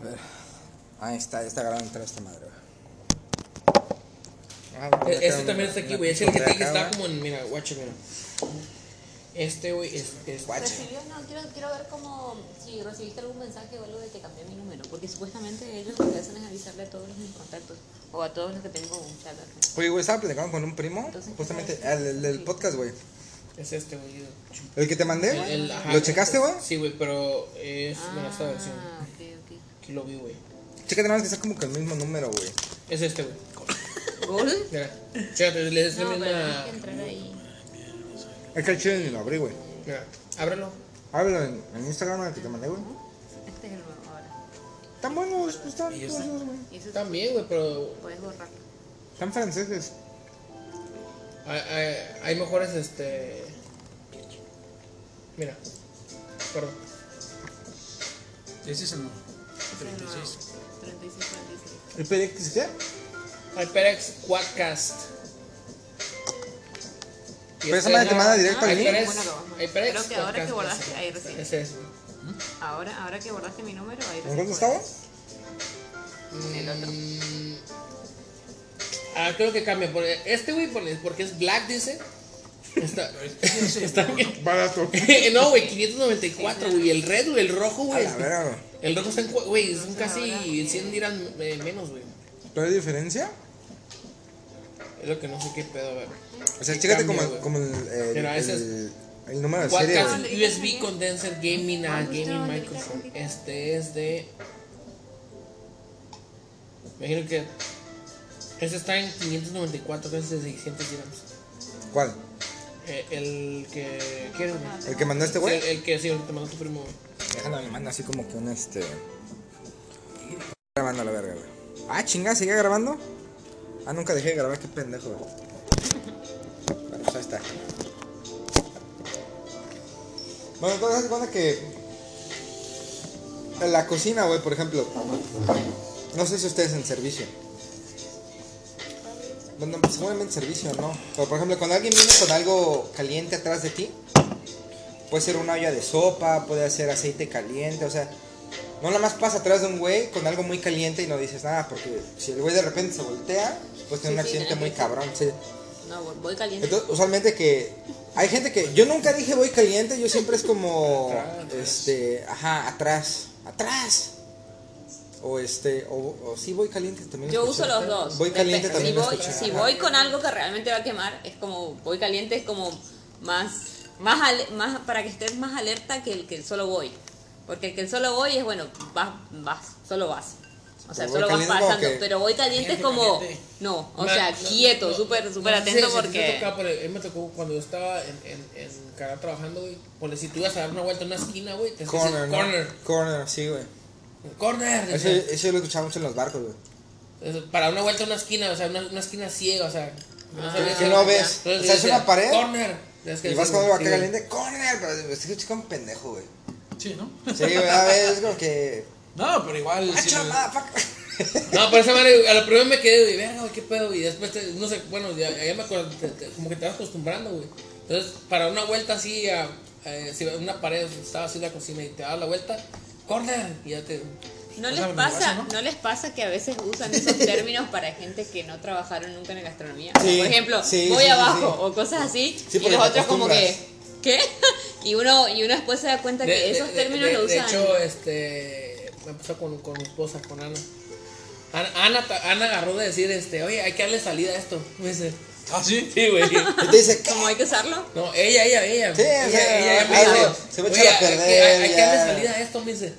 A ver. Ahí está, ya está grabando entrar esta madre, güey. Ah, Este también está aquí, güey. Es el que te acá, está como en. Mira, guacho, mira. Este, güey, es. es Guacho. ¿Recibió? No, quiero, quiero ver cómo, si recibiste algún mensaje o algo de que cambié mi número, porque supuestamente ellos lo que hacen es avisarle a todos mis contactos, o a todos los que tengo un chat. acá. Oye, güey, estaba platicando con un primo, Entonces, justamente, ¿qué el, el del podcast, güey. es este, güey. ¿El que te mandé? El- el- ajá. ¿Lo checaste, güey? Sí, güey, pero es. Bueno, esta versión. Aquí lo vi, güey. Chécate nada más que está como que el mismo número, güey. Es este, güey. ¿Gol? Mira. Chécate, le es la No, pero misma. que entrar ahí. Es que el chile ni lo abrí, güey. Mira, ábrelo. Háblalo en, en Instagram, el que te mandé, güey. Este es el nuevo ahora. Están buenos, pues están ¿Y este? buenos, güey. Y eso También, güey, pero. puedes borrarlo. Están franceses. Hay, hay, hay mejores, este. Mira. Perdón. Ese es el nuevo. Este es el nuevo. 36. 36, 46. ¿El PDX qué? HyperX Quadcast. Y Pero esa madre te manda directo al link. HyperX Bueno, a. HyperX Creo que ahora que guardaste, ahí recién. Ese es. Ahora, ahora que borraste mi número, ahí ¿En recién cuánto puedes. estaba? El otro. Mm, Ah, creo que cambia. Este, güey, porque porque es black, dice. Está, está bien. Barato. no, güey, 594, güey. El red, güey, el rojo, A güey. la verga. El rojo está en. cu- Güey, son casi 100 dirán eh, menos, güey. ¿Pero hay diferencia? Es lo que no sé qué pedo, a ver. O sea, ¿Qué chécate como, güey? como el, el, Mira, ese es- el, el número de serie, güey. USB Condenser Gaming a gustó, Gaming Microphone. Este es de. Me imagino que. Este está en 594 veces de 600 dirhams. ¿Cuál? Eh, el que. ¿Quieres, güey? ¿El que mandó este Sí, güey? el, el que sí, el que te mandó tu primo, güey. Déjalo, me manda así como que un este. Grabando la verga, güey. Ah, chingada, ¿seguía grabando? Ah, nunca dejé de grabar, qué pendejo, güey. Bueno, pues ahí está. Bueno, entonces cuenta que. En la cocina, güey, por ejemplo. No sé si ustedes en servicio. Bueno, seguramente servicio, ¿no? Pero por ejemplo, cuando alguien viene con algo caliente atrás de ti, Puede ser una olla de sopa, puede ser aceite caliente, o sea, no nada más pasa atrás de un güey con algo muy caliente y no dices nada, porque si el güey de repente se voltea, pues tiene un Sí, sí, accidente no, muy sí. cabrón. sí. No, voy- caliente. Entonces, usualmente que hay gente que yo nunca dije voy caliente, yo siempre es como Atrás. este, ajá, atrás, atrás. O este, o, o sí voy caliente también. Yo escuché. uso los dos. Voy caliente también. Si voy, escuché. si voy con algo que realmente va a quemar, es como voy caliente, es como más, más, ale- más para que estés más alerta que el que el solo voy. Porque el que el solo voy es bueno, vas, vas, solo vas. O sea, solo vas pasando. que- Pero voy caliente es como. caliente. No, o sea, no, quieto, no, súper, súper atento porque. tocaba, pero a mí me tocó cuando yo estaba en, en, en Canadá trabajando, güey. Porque si tú ibas a dar una vuelta en una esquina, güey, te Corner, ¿no? corner. Corner, sí, güey. Corner. Eso, eso lo escuchaba mucho en los barcos, güey. Para una vuelta en una esquina, o sea, una, una esquina ciega, o sea. No Ah, que no ves. Entonces O sea, es una pared. Corner. Es que Y vas con acá güey. caliente, corner, pero estoy como pendejo, güey. Sí, ¿no? Sí, güey, a ver, es como que. No, pero igual. ¡Hacha, lo- motherfucker! No, pero esa madre, a lo primero me quedé, güey, verga, güey, qué pedo, y después, te- no sé, bueno, ya, ya me acuerdo, te- te- como que te vas acostumbrando, güey. Entonces, para una vuelta así, a, a- si una pared, estaba así la cocina y te das la vuelta, corner, y ya te... No les me pasa, ¿no? ¿no? les pasa que a veces usan esos términos para gente que no trabajaron nunca en la gastronomía. Sí, Por ejemplo, sí, voy sí, abajo sí. o cosas así Sí, y los otros como que. ¿qué? y uno y uno después se da cuenta que De- esos de- términos de- lo De usan. hecho, este, me pasó con, con mi esposa, con Ana. Ana, Ana, Ana agarró de decir, este, oye, hay que darle salida a esto. Me dice, Ah, sí. sí, güey. Y te dice. ¿Cómo hay que usarlo? No, ella, ella, ella. Sí, o ella, sea, ella, me dice, se va a "Oye, echar a hay que- perder, Hay, hay que darle ya". salida a esto, me dice.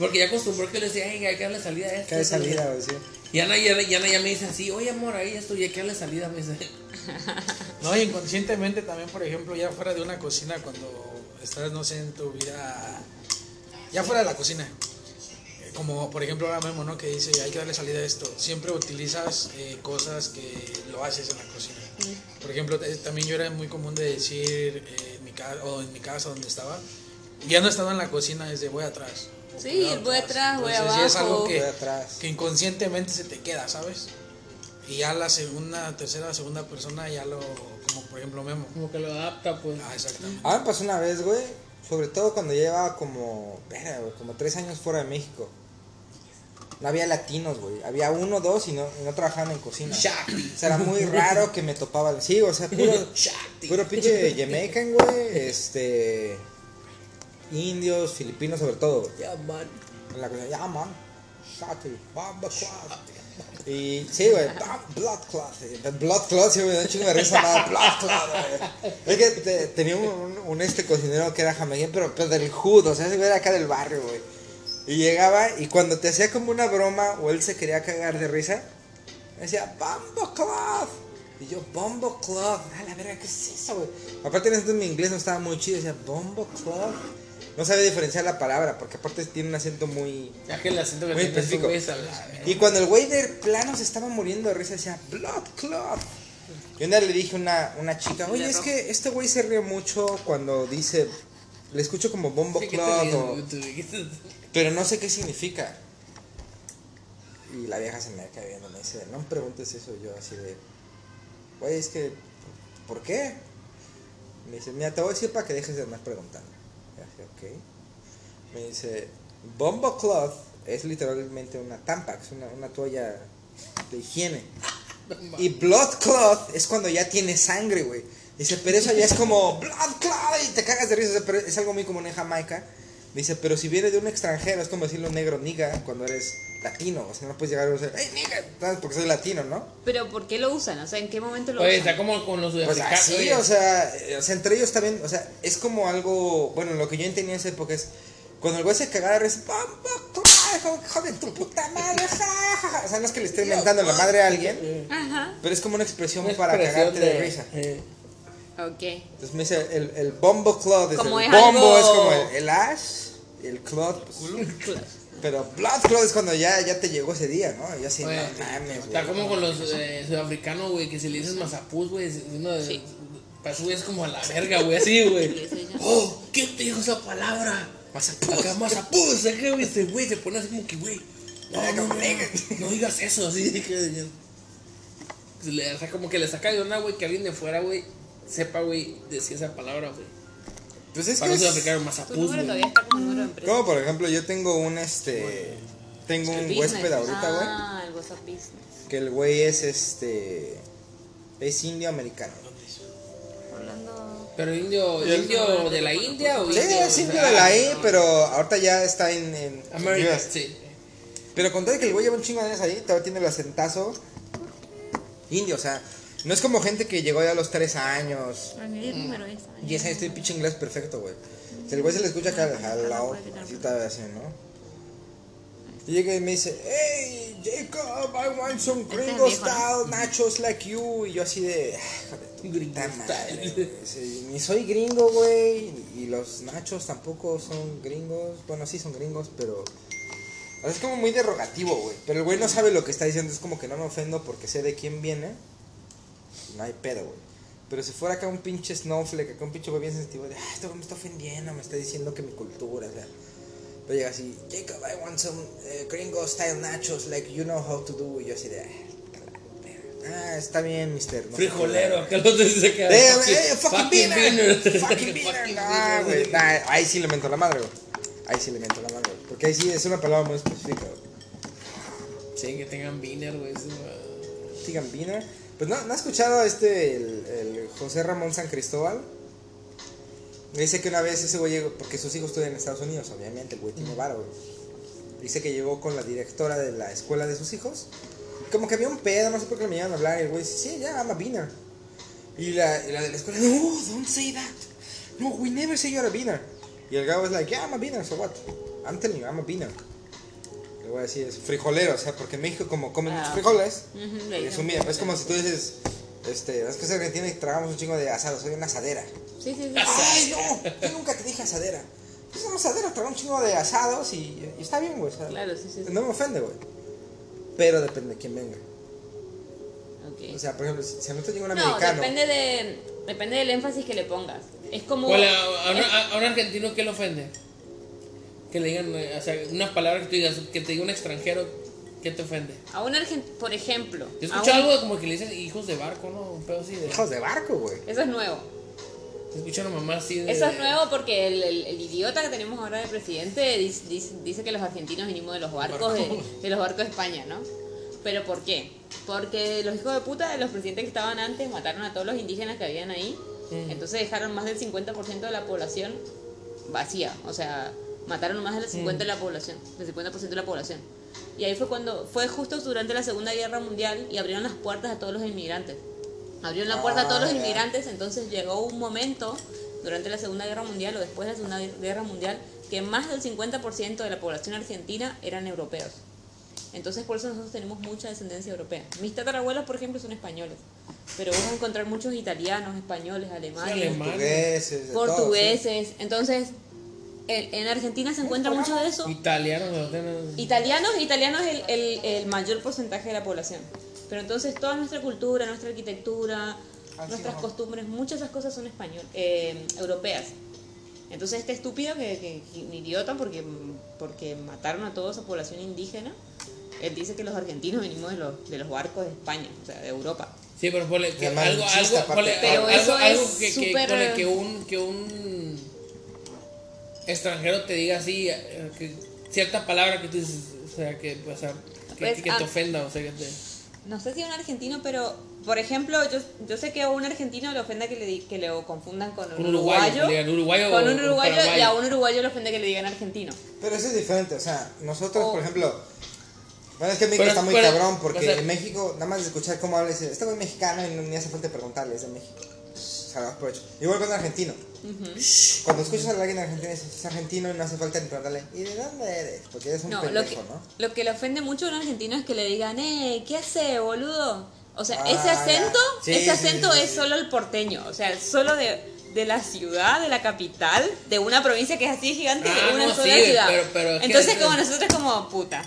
Porque ya acostumbró que le decía, "Ey, hay que darle salida a esto. ¿Qué de salida, güey? Sí. Y Ana, y Ana, y Ana ya me dice así, oye, amor, ahí esto, y hay que darle salida, me dice. No, y inconscientemente también, por ejemplo, ya fuera de una cocina, cuando estás, no sé, en tu vida, ya fuera de la cocina. Eh, Como por ejemplo ahora mismo, ¿no? Que dice, hay que darle salida a esto. Siempre utilizas eh, cosas que lo haces en la cocina. Por ejemplo, eh, también yo era muy común de decir, eh, en mi casa, o en mi casa donde estaba, ya no estaba en la cocina desde voy atrás. Sí, voy atrás, voy Entonces, sí es algo abajo. que, que inconscientemente se te queda, ¿sabes? Y ya la segunda, tercera, segunda persona ya lo, como por ejemplo Memo. Como que lo adapta, pues. Ah, exacto. A mí me pasó una vez, güey. Sobre todo cuando llevaba como, güey, como tres años fuera de México. no había latinos, güey. Había uno, dos y no, y no trabajaban en cocina. Shakti. O sea, era muy raro que me topaba. Sí, o sea, puro, Shakti. puro pinche Jamaican, güey. Este. Indios, filipinos, sobre todo. Ya, man. En la ya, man. Shati, clot. Y sí, güey, blood clot. Blood clot, sí, me da un chingo de risa, nada, blood clot, güey. Es que te- tenía un, este cocinero que era jamaiquín, pero, pero del hood, o sea, ese güey era acá del barrio, güey. Y llegaba y cuando te hacía como una broma o él se quería cagar de risa, decía, Bombo Cloth. Y yo, Bombo Cloth. A la verga, ¿qué es eso, güey? Aparte en ese mi inglés no estaba muy chido, decía, Bombo Cloth. No sabía diferenciar la palabra, porque aparte tiene un acento muy... Ya que el acento que Muy tiene específico. güey Y cuando el güey de plano se estaba muriendo de risa, decía, Blood Cloth. Y un día le dije a una, una chica, oye, es que este güey se ríe mucho cuando dice, le escucho como Bombo Sí, ¿qué te Cloth ríes, o... Pero no sé qué significa. Y la vieja se me queda viendo, me dice, no me preguntes eso. Yo así de, güey, es que, ¿por qué? Me dice, mira, te voy a decir para que dejes de andar preguntando. Me dice, Bombo Cloth es literalmente una Tampax, una, una toalla de higiene. Y Blood Cloth es cuando ya tiene sangre, güey. Dice, pero eso ya es como Blood Cloth y te cagas de risa. Pero es algo muy común en Jamaica. Dice, pero si viene de un extranjero, es como decirlo negro, niga, cuando eres latino. O sea, no puedes llegar y decir, hey, niga, ¿sabes? porque soy latino, ¿no? Pero ¿por qué lo usan? O sea, ¿en qué momento lo Oye, usan? está como con los Pues así, oye. o sea, eh, o sea, entre ellos también, o sea, es como algo, bueno, lo que yo entendía en esa época es, cuando el güey se cagaba de risa, "Bombo Cloth, hijo- hijo de tu puta madre, ja, ja, ja". O sea, no es que le esté inventando la madre a alguien, Ajá. pero es como una expresión Una para expresión cagarte de, risa. eh, Ok. Entonces me dice, el, el bombo cloth, es Como el es bombo algo- es como el, el ash, y el cloth, pues, pero blood cloth es cuando ya, ya te llegó ese día, ¿no? Y yo así, oye, no mames, está como con los eh, sudafricanos, güey, que si le dices mazapús, güey, uno de. Sí. Para güey, es como a la verga, güey, así, güey. Oh, ¿quién te dijo esa palabra? Mazapús. Acá mazapús, acá, güey, este güey se pone así como que, güey. No, no, no, no digas eso, así que. Se le, o sea, como que le saca de una, güey, que alguien de fuera, güey, sepa, güey, decir esa palabra, güey. Pues es Para que Tu número güey. todavía está como número de empresa. como por ejemplo, yo tengo un, este, tengo un Business. huésped ahorita, güey, Ah, el WhatsApp Business. que el güey es, este, es indio americano. Pero indio, indio de la India o Sí, indio es indio de la I, no. pero ahorita ya está en, en América, sí. Pero con todo que el güey lleva un chingo de años ahí, todavía tiene el acentazo indio, o sea, no es como gente que llegó ya a los 3 años, El número es. Y ese este pinche inglés perfecto, güey. Si el güey se le escucha acá, hello, así está así, ¿no? Y llega y me dice, hey, Jacob, I want some gringo style nachos like you. Y yo así de, "Ah, hijo de tu Gringo puta madre, style. güey". Sí, Ni soy gringo, güey, y los nachos tampoco son gringos. Bueno, sí son gringos, pero... o sea, es como muy derogativo, güey. Pero el güey no sabe lo que está diciendo, es como que no me ofendo porque sé de quién viene. Y no hay pedo, güey. Pero si fuera acá un pinche snowflake, acá un pinche güey bien sensitivo de, ah, este güey me está ofendiendo, me está diciendo que mi cultura, o sea. Pero llega así, Jacob, I want some eh, gringo style nachos, like you know how to do. Y yo así de, "Ah, ah, está bien, mister. no sé qué". Frijolero, acá los se queda. Eh, eh, fucking beaner, fucking beaner. Nah, güey, nah, ahí sí le meto la madre, güey. Ahí sí le meto la madre, güey. Porque ahí sí es una palabra muy específica, güey. Sí, que tengan beaner, güey. Digan beaner. Pues no, ¿no has escuchado este, el, el José Ramón San Cristóbal? Dice que una vez ese güey llegó, porque sus hijos estudian en Estados Unidos, obviamente, el güey tiene varo, güey. Dice que llegó con la directora de la escuela de sus hijos. Como que había un pedo, no sé por qué le iban a hablar. Y el güey dice, sí, ya, I'm a beaner. Y la, y la de la escuela, no, don't say that. No, we never say you're a beaner. Y el guy was like, yeah, I'm a beaner, so what? I'm telling you, I'm a beaner. Voy a decir, es frijolero, o sea, porque en México como comen muchos Ah. frijoles, Ujú, le es un es como si tú dices, este, es que es Argentina y tragamos un chingo de asado, soy una asadera. Sí, sí, sí. Ay, no, yo nunca te dije asadera. Es una asadera, tragamos un chingo de asados y, y está bien, güey. o sea, Claro, sí, sí. sí. No me ofende, güey. Pero depende de quién venga. Ok. O sea, por ejemplo, si, si a nosotros llega un No, americano. depende, de, depende del énfasis que le pongas. Es como. ¿Cuál, a, a- a un argentino qué le ofende? Que le digan, eh, o sea, una palabra que tú digas, que te diga un extranjero, ¿qué te ofende? A un argentino, por ejemplo. Yo a escuché un- algo como que le dicen hijos de barco, ¿no? Un pedo así de. Hijos de barco, güey. Eso es nuevo. Se escucha una mamá así de. Eso es nuevo porque el, el- el idiota que tenemos ahora de presidente dice, dice, dice que los argentinos vinimos de los barcos de, de los barcos de España, ¿no? ¿Pero por qué? Porque los hijos de puta de los presidentes que estaban antes mataron a todos los indígenas que habían ahí. Entonces dejaron más del 50% de la población vacía. O sea, mataron más del 50% de la población, del 50% de la población. Y ahí fue cuando, fue justo durante la Segunda Guerra Mundial y abrieron las puertas a todos los inmigrantes. Abrieron la puerta a todos los Ah, inmigrantes, entonces llegó un momento durante la Segunda Guerra Mundial o después de la Segunda Guerra Mundial que más del 50% de la población argentina eran europeos. Entonces por eso nosotros tenemos mucha descendencia europea. Mis tatarabuelos, por ejemplo, son españoles, pero vas a encontrar muchos italianos, españoles, alemanes. Portugueses, todo, sí. portugueses. Entonces, en, en Argentina se encuentra mucho de eso. Italiano, ¿no? Italianos, italianos es el, el, el mayor porcentaje de la población. Pero entonces toda nuestra cultura, nuestra arquitectura, Ah, sí, nuestras no. costumbres, muchas de esas cosas son español, eh, europeas. Entonces este estúpido que, que, que un idiota porque, porque mataron a toda esa población indígena, él dice que los argentinos venimos de los, de los barcos de España, o sea, de Europa. Sí, pero ponle que algo, algo, ponle, Pero algo, eso algo es que, que, súper- ponle que un, que un extranjero te diga así, eh, que cierta palabra que tú dices, o sea, que, o sea, que, Pues, que te ah. ofenda, o sea, que te... No sé si un argentino, pero por ejemplo, yo, yo sé que a un argentino le ofende que le, que le confundan con un, Un uruguayo, uruguayo, que le digan uruguayo con un o uruguayo y a un uruguayo le ofende que le digan argentino. Pero eso es diferente, o sea, nosotros, O- por ejemplo, bueno, es que México Pero- está muy pero- cabrón, porque o sea- en México, nada más de escuchar cómo habla, dice, este güey es mexicano y no, ni hace falta preguntarle, es de México. Igual con un argentino. Cuando escuchas a alguien argentino, dices, es argentino y no hace falta ni preguntarle, ¿y de dónde eres? Porque eres un No, lo pendejo, que, ¿no? lo que le ofende mucho a un argentino es que le digan, eh, ¿qué hace, boludo? O sea, Ah, ese acento, Sí, ese acento sí, sí, es solo el porteño, o sea, solo de, de la ciudad, de la capital, de una provincia que es así gigante, Ah, de una no, sola sí, ciudad. pero- pero Entonces, como nosotros, como puta.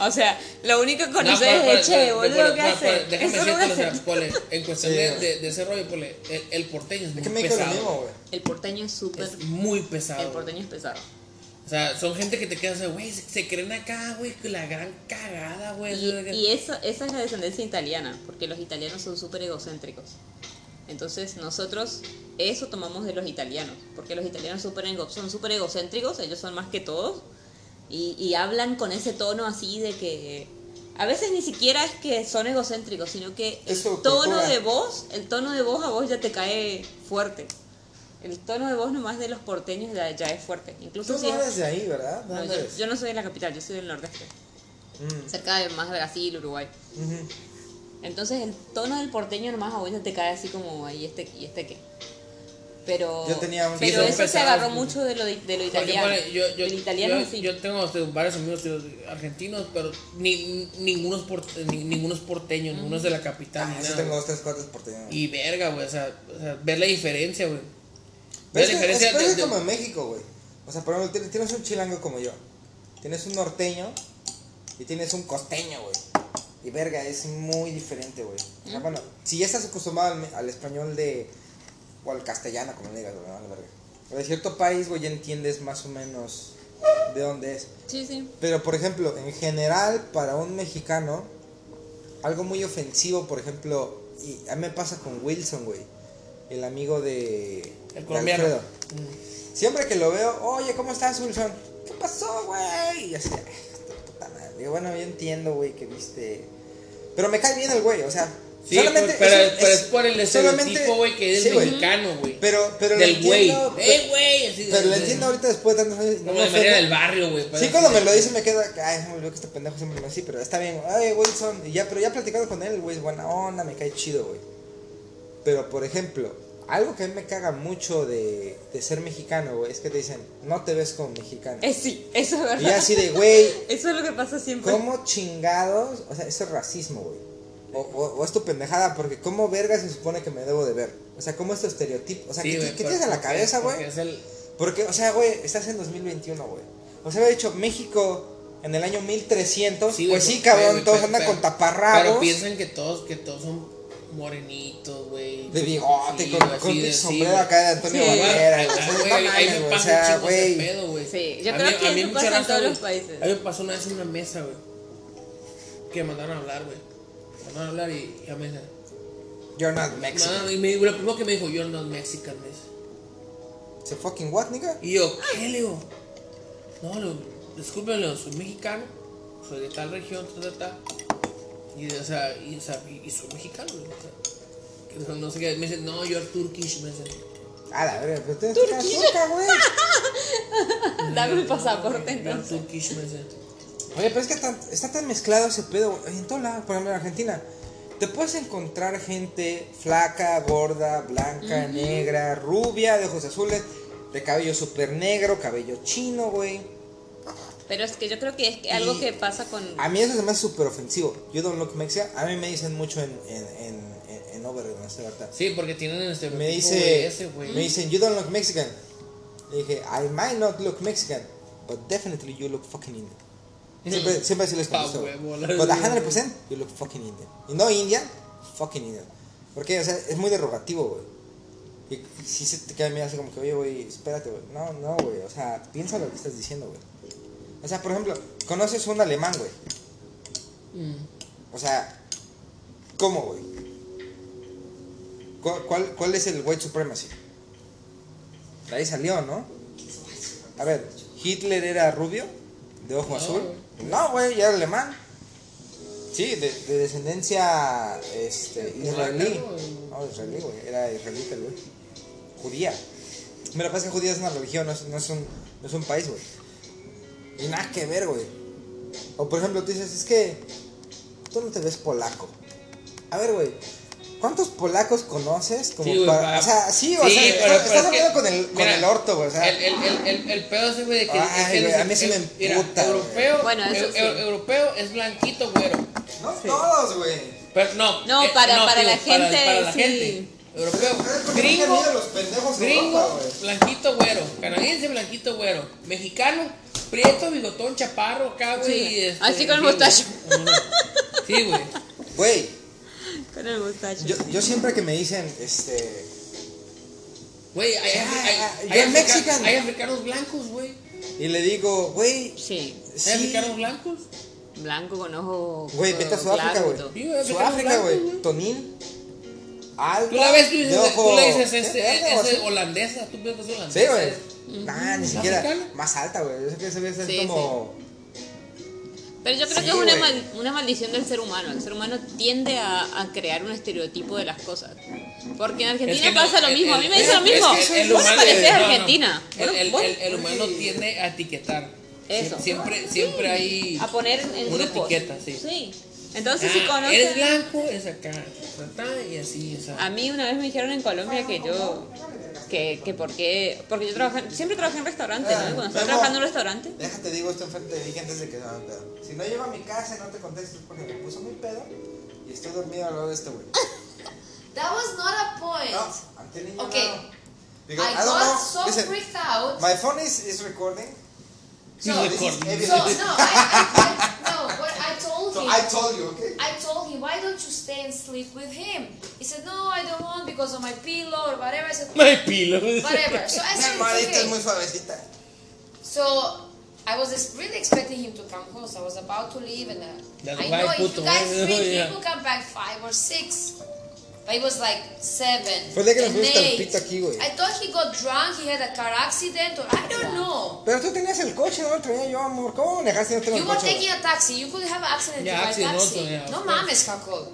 O sea, lo único que conoces No, por- es, che, boludo, ¿qué por- hace? por- Déjame decirte, o sea, acento. ponle, en cuestión Sí, de, de, de ese rollo, ponle, el, el porteño es muy Es que México es pesado. lo mismo. El porteño es súper... Es muy pesado. El porteño es pesado. O sea, son gente que te queda, sea, güey, se, se creen acá, güey, la gran cagada, güey. Y, y eso, esa es la descendencia italiana, porque los italianos son súper egocéntricos. Entonces nosotros eso tomamos de los italianos, porque los italianos súper ego- son súper egocéntricos, ellos son más que todos, y, y hablan con ese tono así de que a veces ni siquiera es que son egocéntricos, sino que el tono de voz, el tono de voz a vos ya te cae fuerte. El tono de voz nomás de los porteños ya, ya es fuerte. Incluso Tú si no es- eres de ahí, ¿verdad? ¿De no, dónde yo, no soy de la capital, yo soy del nordeste, Mm, cerca de más Brasil, Uruguay. Entonces el tono del porteño nomás a vos ya te cae así como ahí este y este qué. Pero, Yo tenía un- pero eso se agarró mucho de lo, de, de lo italiano. yo, yo, el italiano yo, sí. yo tengo este, varios amigos argentinos, pero ni, ninguno, es por- ni- ninguno es porteño, ninguno es de la capital. Ah, nada, tengo dos, tres, cuatro porteños. Y verga, güey, o sea, o sea, ver la diferencia, güey. Ver es la es, diferencia de- de- como en México, güey. O sea, por ejemplo, tienes, tienes un chilango como yo. Tienes un norteño y tienes un costeño, güey. Y verga, es muy diferente, güey. O sea, bueno, si ya estás acostumbrado al, al español de. O al castellano, como le digas, güey, vale, verga. O de cierto país, güey, ya entiendes más o menos de dónde es. Sí, sí. Pero, por ejemplo, en general, para un mexicano, algo muy ofensivo, por ejemplo, y a mí me pasa con Wilson, güey, el amigo de, El de colombiano. Alfredo. Siempre que lo veo, oye, ¿cómo estás, Wilson? ¿Qué pasó, güey? Y así, "Ay, hijo de puta madre". Digo, bueno, yo entiendo, güey, que viste... Pero me cae bien el güey, o sea... Sí, pero, pero, pero es, por el solamente- estereotipo, güey, que es sí, mexicano, güey. Pero, pero Del güey. entiendo, ¡Eh, güey! Pero lo entiendo ahorita después de tantos años. no Como me de del barrio, güey. Sí, cuando me lo dice me queda, ay, me olvidó que este pendejo siempre me así, pero está bien, ay, Wilson, y ya, pero ya platicando con él, el güey es buena onda, me cae chido, güey. Pero, por ejemplo, algo que a mí me caga mucho de, de ser mexicano, güey, es que te dicen, no te ves como mexicano. Eh, sí, eso es verdad. Y así de, güey, Eso es lo que pasa siempre. ¿cómo chingados? O sea, eso es racismo, güey. O, o, o es tu pendejada, porque ¿cómo verga se supone que me debo de ver? O sea, ¿cómo es tu estereotipo? O sea, Sí, ¿qué, tienes en la cabeza, güey? porque es el- Porque, o sea, güey, estás en 2021, güey. O sea, había dicho México en el año 1300. Sí, pues sí, cabrón, todos pero- andan pero- con taparrabos. Pero piensan que todos, que todos son morenitos, güey. De bigote, Sí, con, güey, con de- sombrero acá de Antonio Sí. Banderas, Ah, güey. O sea, güey. Sí, yo A creo mí- que a mí eso pasa en todos los países. A mí me pasó una vez en una mesa, güey. Que me mandaron a hablar, güey. A hablar y, y a mí me You're not Mexican. No, y me, lo primero que me dijo, you're not Mexican, me dice. ¿Se fucking what, nigga? Y yo, ¿qué, le digo? No, Leo, discúlpenlo, soy mexicano, soy de tal región, tal, tal, tal. Y, o sea, y, o sea, y, y soy mexicano, Leo, o sea, que no, no sé qué. Me dicen, no, you're Turkish, me dicen. A la verga, pero tienes que turca, güey. Dame el pasaporte You're entonces. Turkish, me dicen. Oye, pero es que está tan mezclado ese pedo. En todo lado, por ejemplo en Argentina. Te puedes encontrar gente flaca, gorda, blanca, negra, rubia, de ojos azules, de cabello súper negro, cabello chino, güey. Pero es que yo creo que es que algo que pasa con. A mí eso se me hace súper ofensivo. You don't look Mexican. A mí me dicen mucho en, en, en, en, en Overton, esta verdad. Sí, porque tienen este Me dice, ese, güey. me dicen, you don't look Mexican. Le dije, I might not look Mexican, but definitely you look fucking Indian. Siempre, siempre así les contesto. la But verdad. 100% you look fucking Indian. Y no Indian, fucking Indian. Porque, o sea, es muy derogativo, güey. Y, si se te queda mirando así como que, oye, güey, espérate, güey. No, no, güey. O sea, piensa lo que estás diciendo, güey. O sea, por ejemplo, conoces un alemán, güey. Mm. O sea, ¿cómo, güey? ¿Cuál, cuál, cuál es el white supremacy? De ahí salió, ¿no? A ver, ¿Hitler era rubio? ¿De ojo No, azul? No, güey, ya era alemán. Sí, de, de descendencia este, israelí. ¿no? Israelí, güey. Era israelita, el güey. Judía. Que pasa es que judía es una religión, no es, no es un, no es un país, güey. Y nada que ver, güey. O por ejemplo, tú dices, es que tú no te ves polaco. A ver, güey. ¿Cuántos polacos conoces? Como Sí, güey, para- para- o sea, sí, o Sí, sea, pero- estás, pero estás es que- hablando con el, con mira, el orto, güey. O sea, el, el, el, el, el pedo ese, güey, de que. Ay, es que güey, no a mí sí me emputa. Europeo, Bueno, eso eu- sí. eu- europeo es blanquito, güero. no todos, güey. Pero no. No, eh, para- para la Para, gente, para la sí. gente. Europeo. Gringo. nunca han ido a los pendejos de Gringo, Europa, blanquito, güero. Canadiense, blanquito, güero. Mexicano, prieto, bigotón, chaparro, acá, güey. Este, Así con el mostacho. Sí, güey. Güey, Con el mustacho. yo, yo siempre que me dicen, este. Güey, hay, hay, Ah, hay, you're hay, africa- hay africanos blancos, güey. Y le digo, güey, Sí. Hay sí. africanos blancos. Blanco con ojo. Güey, vete a Sudáfrica, güey. Sí, Sudáfrica, güey. Tonil. Alba. Tú la ves, tú, dices, tú la dices, este, es, holandesa. Tú piensas que es holandesa. Sí, güey. Nah, ni siquiera. africana? Más alta, güey. Yo sé que debe ser Sí, como. Pero yo creo Sí, que es una, mal- una maldición del ser humano. El ser humano tiende a, a crear un estereotipo de las cosas. Porque en Argentina Es que no, pasa lo el- mismo. a mí me dicen lo es mismo. que el Vos pareces no, no. argentina. El, Bueno, el, bueno, el- el humano tiende a etiquetar. Eso. Siempre, siempre hay. a poner en una grupos. etiqueta, sí. Sí. Entonces, Ah, si conoces. Eres blanco, es acá. Y así, o sea. A mí una vez me dijeron en Colombia que yo. Que, que por qué. Porque yo trabajé, siempre trabajé en restaurantes, ¿no? Y Cuando estaba trabajando en un restaurante. Déjate, digo esto enfrente de Vicky antes de que se haga pedo. Si no llego a mi casa y no te contesto es porque me puso muy pedo y estoy dormido al lado de este güey. That was not a point. No, I'm telling you Okay. now. Because I I got so Listen, freaked out. my phone is, is recording. Sí, So- this is recording. So no, I, I, I no. What I told So him, I told you, okay? I told him, why don't you stay and sleep with him? He said, no, I don't want because of my pillow or whatever. I said, No hay pilo. whatever. So I said, almohadita it's es muy okay. So I was really expecting him to come home. So I was about to leave, and uh, I know if you guys eh, free, yeah. people come back five or six. But it was like seven. Fue día que nos fuimos al pito aquí, güey. I thought he got drunk, he had a car accident, or I don't know. Pero tú tenías el coche, no lo traía yo, amor. ¿Cómo manejaste si no tengo You el were coche? taking a taxi. You could have an accident Yeah, by accident taxi. also, yeah, no course. mames, Jacob.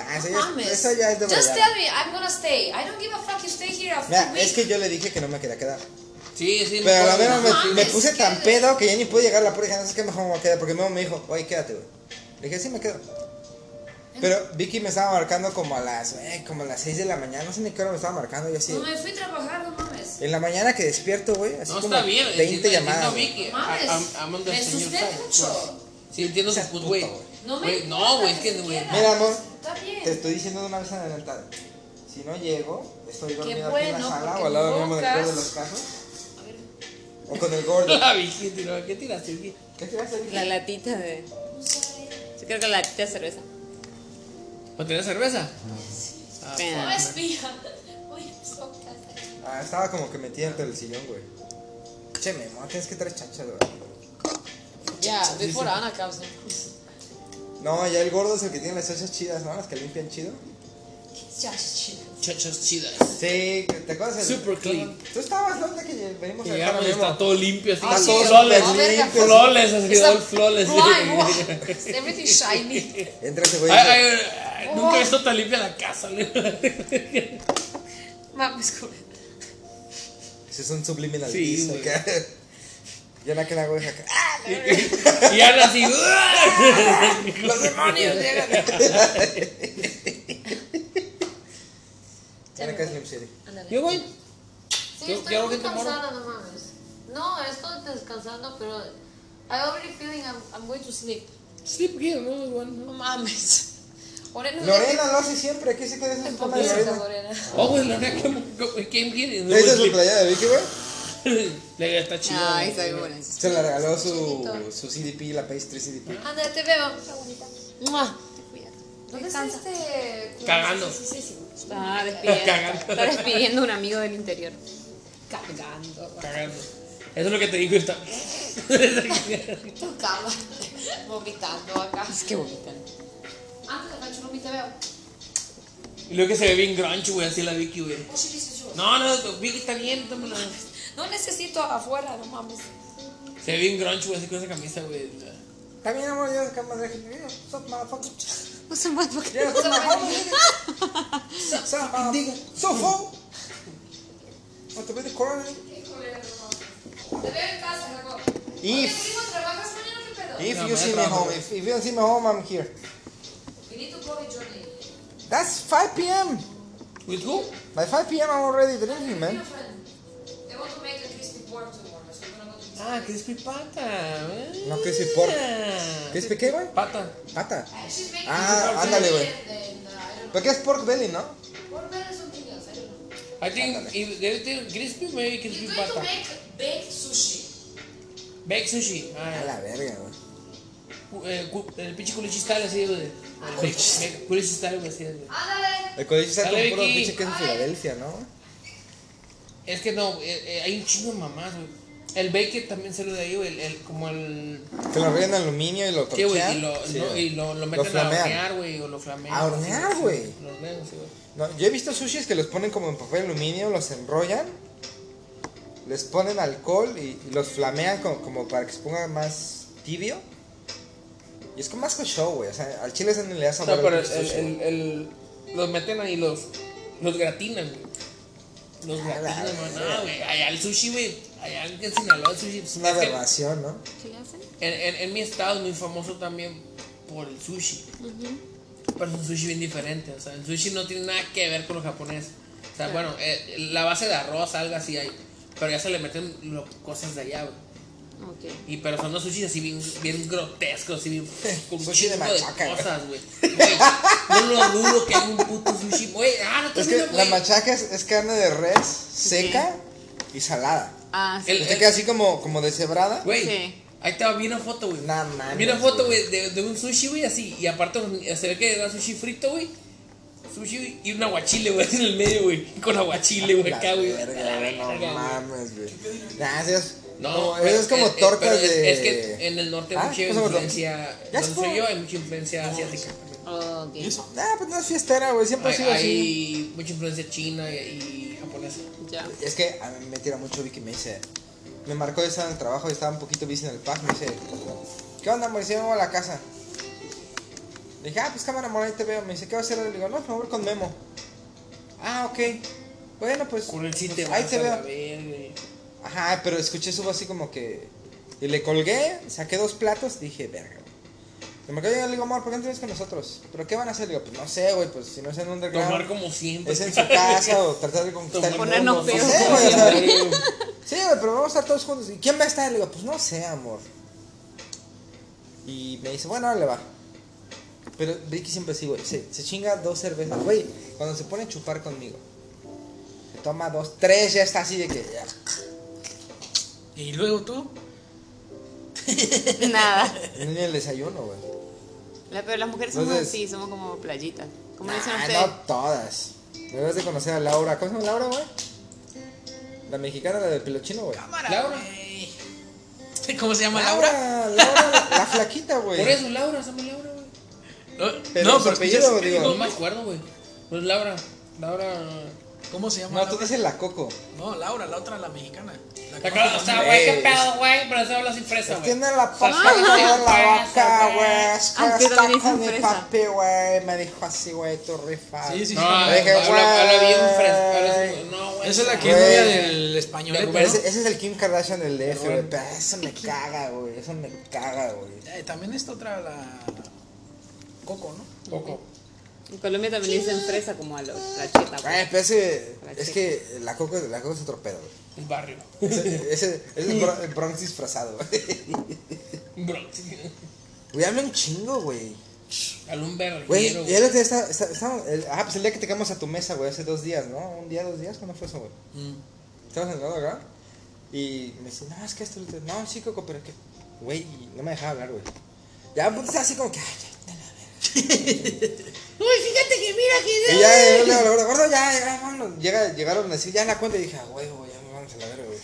Ah, esa, No ya, mames. esa ya es de Just verdad. tell me, I'm gonna stay. I don't give a fuck. You stay here a full Mira, week. es que yo le dije que no me quería quedar. Sí, sí, me Pero a la No me, mames, me puse ¿qué? tan pedo que ya ni pude llegar a la puerta y dije, no sé qué mejor me voy a quedar. Porque Memo me dijo, oye, quédate, güey. Le dije, sí, me quedo. Pero Vicky me estaba marcando como a las, eh, como a las 6 de la mañana, no sé ni qué hora me estaba marcando, yo así. No me fui a trabajar, no mames. En la mañana que despierto, güey, así No, como está bien. 20 entiendo- llamadas. entiendo. Vicky. Mames. Me asusté mucho. Sí, entiendo su punto, puto, güey. No me Güey, no, güey, es que, güey. Mira, amor, Está bien. te estoy diciendo de una vez adelantada. Si no llego, estoy dormido aquí en bueno, la sala o al lado Memo del de los casos. A ver, O con el gordo. La Vicky, tiró, ¿qué tiraste, Vicky? ¿Qué tiraste, Vicky? La latita de. no sé. Yo creo que la latita de cerveza. ¿O tenés cerveza? Ah, No Pena. espía. Voy a socar. Ah, estaba como que metida entre el sillón, güey. Che, Memo, tienes que traer chanchas, güey. Ya, ve por Ana, causa. No, ya el gordo es el que tiene las chachas chidas, ¿no? Las que limpian chido. Chachas chidas. Chachas chidas. Sí, que ¿te acuerdas? el- Super clean. Tú estabas, ¿no? De que venimos a Llegamos y está todo limpio, así. Está sí, todo flawless. limpio. Flawless, así, all a flawless. Everything shiny. Entra ese güey. Nunca he visto tan limpia la casa. ¿no? Mames. Ese es un subliminal Sí, güey. acá. Ya la que la güey acá. ¡Ah! Y ahora así. ¡Los demonios llegan! Ven acá, Slim City. Yo, güey. Sí, Yo- estoy yo muy que cansada, no mames. No, estoy descansando, pero I already feeling I'm, I'm going to sleep. Sleep here, ¿no? Bueno, No ¿no? mames. Lorena, Lorena lo hace siempre. ¿Qué se queda esa forma de Lorena. Lorena? Lorena. Oh, güey, la neta came came here. ¿Esa es su playa de Vicky, güey? La está chida. Ay, güey. está buena. Se la regaló su, su CDP, la Pastry CDP. Ándale, te veo. ¡Mua! ¿Dónde está este? Cagando. Sí, sí, sí. Está despidiendo, Cagando. está despidiendo a un amigo del interior. Cagando. Cagando. Eso es lo que te digo. Está... Tocaba. Vomitando acá. Es que vomitan. Ándale, Rachulumi, te veo. Y luego que se ve bien grunge, güey, así la Vicky, güey. Oh, sí, sí, sí. No, no, Vicky está bien, tómala. No necesito afuera, no mames. Se ve bien grunge, güey, así con esa camisa, güey. Está bien, amor, ya acá más de What's up, motherfucker? No se más porque Yeah, what's up, motherfucker? What's up, motherfucker? So full. Want to be the corner? Te veo en casa, Jacob. Oye, If, primo, ¿trabajas mañana o qué pedo? if No, you mañana see me trabajo. home, if, if you don't see me home, I'm here. We need to call it Johnny. That's 5 p.m. ¿With who? By 5 p.m. I'm already drinking, Your man. friend. They want to make a crispy pork tomorrow, so we're gonna go to crispy Ah, crispy pata. güey. No, crispy pork. ¿Crispy qué, güey? Pata. Pata. Ah, pork ándale, belly güey. uh, ¿Pero qué es pork belly, no? Pork belly is something else, I don't know. I think if they do crispy, maybe You're crispy going to pata. make baked sushi. Baked sushi. A Ah, la verga, güey. cu- eh, cu- el pinche culichi style así, güey. El baked- Culichi style, güey, así, güey. Ándale. El código está con Dale, puro Vicky. pinche queso Filadelfia, ¿no? Es que no, eh, eh, hay un chingo de mamás, güey. El bacon también sale de ahí, güey. El, el- como el. Que lo rellenan en aluminio y lo ¿Qué, güey? torchean. Y lo, Sí, no, güey. y lo, lo meten a hornear, güey. O lo flamean. ¿A hornear, Sí, güey? sí, Lo hornean, sí, güey. No, yo he visto sushis que los ponen como en papel aluminio, los enrollan, les ponen alcohol y, y los flamean como, como para que se ponga más tibio. Y es como más que show, güey. O sea, al chile ni le da No, pero el, el, sushi, el, güey. el- los meten ahí, los, los gratinan, güey. Los gratinan, güey. No, güey. Allá el sushi, güey. Allá en Sinaloa el sushi. Es una aberración, ¿no? ¿Qué le hacen? en, en, en mi estado es muy famoso también por el sushi. Pero es un sushi bien diferente. O sea, el sushi no tiene nada que ver con lo japonés. O sea, bueno, eh, la base de arroz, algo así hay. Pero ya se le meten lo- cosas de allá, güey. Ok. Y pero son los sushis así bien, bien grotescos, así bien con Sushi de machaca, güey. cosas, güey. No lo dudo que hay un puto sushi. Güey, ah, no te Es que la machaca es, es carne de res seca y salada. Ah, sí. El- Usted queda así como, como deshebrada. Güey, Sí. ahí te va, vi una foto, güey. Nah, Vi una foto, güey. de, de un sushi, güey, así. Y aparte se ve que era sushi frito, güey. Sushi güey, y un aguachile, güey, en el medio, güey. Con aguachile, güey, acá, güey. no mames, güey. Es, No, como, pero es como eh, eh, tortas es- de. Es, que en el norte hay Ah, mucha influencia. Ya Donde soy yo, hay mucha influencia asiática. Ok. Nah, pues no es fiestera, güey. Siempre ha Hay, sido así. hay mucha influencia china y, y Ya. Es que a mí me tira mucho Vicky, me dice. Me marcó de estar en el trabajo y estaba un poquito busy en el pack. Me dice, ¿qué onda, amor? Dice, vengo a la casa. Le dije, ah, pues cámara, amor, ahí te veo. Me dice, ¿qué va a hacer? Le digo, no, me voy con Memo. Ah, ok. Bueno, pues. Con el sí pues, te ahí te veo. Ajá, pero escuché su voz así como que. Y le colgué, saqué dos platos, dije, verga. Me quedé, le digo, amor, ¿por qué no vienes con nosotros? ¿Pero qué van a hacer? Le digo, pues no sé, güey, pues si no es en un underground. Tomar como siempre. Es en su casa o tratar de conquistar el mundo. No sé, güey, o sea, Sí, güey, pero vamos a estar todos juntos. ¿Y quién va a estar? Le digo, pues no sé, amor. Y me dice, bueno, ahora le va. Pero Vicky siempre sí, güey. Se, se chinga dos cervezas. Güey, cuando se pone a chupar conmigo. Se toma dos, tres, ya está así de que. ya. Y luego tú. Nada. Ni el desayuno, güey. La- pero las mujeres somos Entonces- así, somos como playitas. ¿Cómo le dicen Ah, ustedes? no todas. Debes de conocer a Laura. ¿Cómo se llama Laura, güey? La mexicana, la del pelo chino, güey. Laura. ¿Cómo se llama Laura? Laura, Laura, la, la flaquita, güey. Por eso, Laura, llama Laura, güey. No, Pero no, pero apellido, digo. No me acuerdo, güey. Pues Laura, Laura. ¿Cómo se llama? No, tú dices la coco. No, Laura, la otra, la mexicana. La te o sea, güey, qué pedo, güey, pero eso habla sin fresa, güey. Tiene la papa sí, en la boca, güey. Es que Ah, está con mi papi, güey. Me dijo así, güey, tu rifa. Sí, sí, sí. Le dije, habla, habla bien güey. fresa. No, güey. Esa es la que Güey. es novia del español. Güey, Ese, es el Kim Kardashian del DF, güey. Pero eso me caga, güey. Eso me caga, güey. Eh, también está otra, la. Coco, ¿no? Poco. En Colombia también le dicen fresa como a los, la cheta. pues. Güey, pero ese. La Es que la coco, la coco es otro pedo, güey. El barrio. Ese, ese es el, Bro- el Bronx disfrazado, güey. Bronx. Güey, habla un chingo, güey. Un verguero, Güey, güey. y el otro día está, está- estábamos- el- ah, pues el día que te quedamos a tu mesa, güey, hace dos días, ¿no? Un día, dos días, ¿cuándo fue eso, güey? Mm. Estábamos en el lado acá. Y me dice, no, es que esto, otro". no, sí, Coco, pero que, güey, y no me dejaba hablar, güey. Ya, pues estaba así como que, ay, ya, dale, Uy, fíjate que mira que. Y ya, yo le digo, gordo, ya, ya, vámonos. Llega, llegaron a decir, ya en la cuenta, y dije, ah, huevo, ya me vamos a la verga, güey.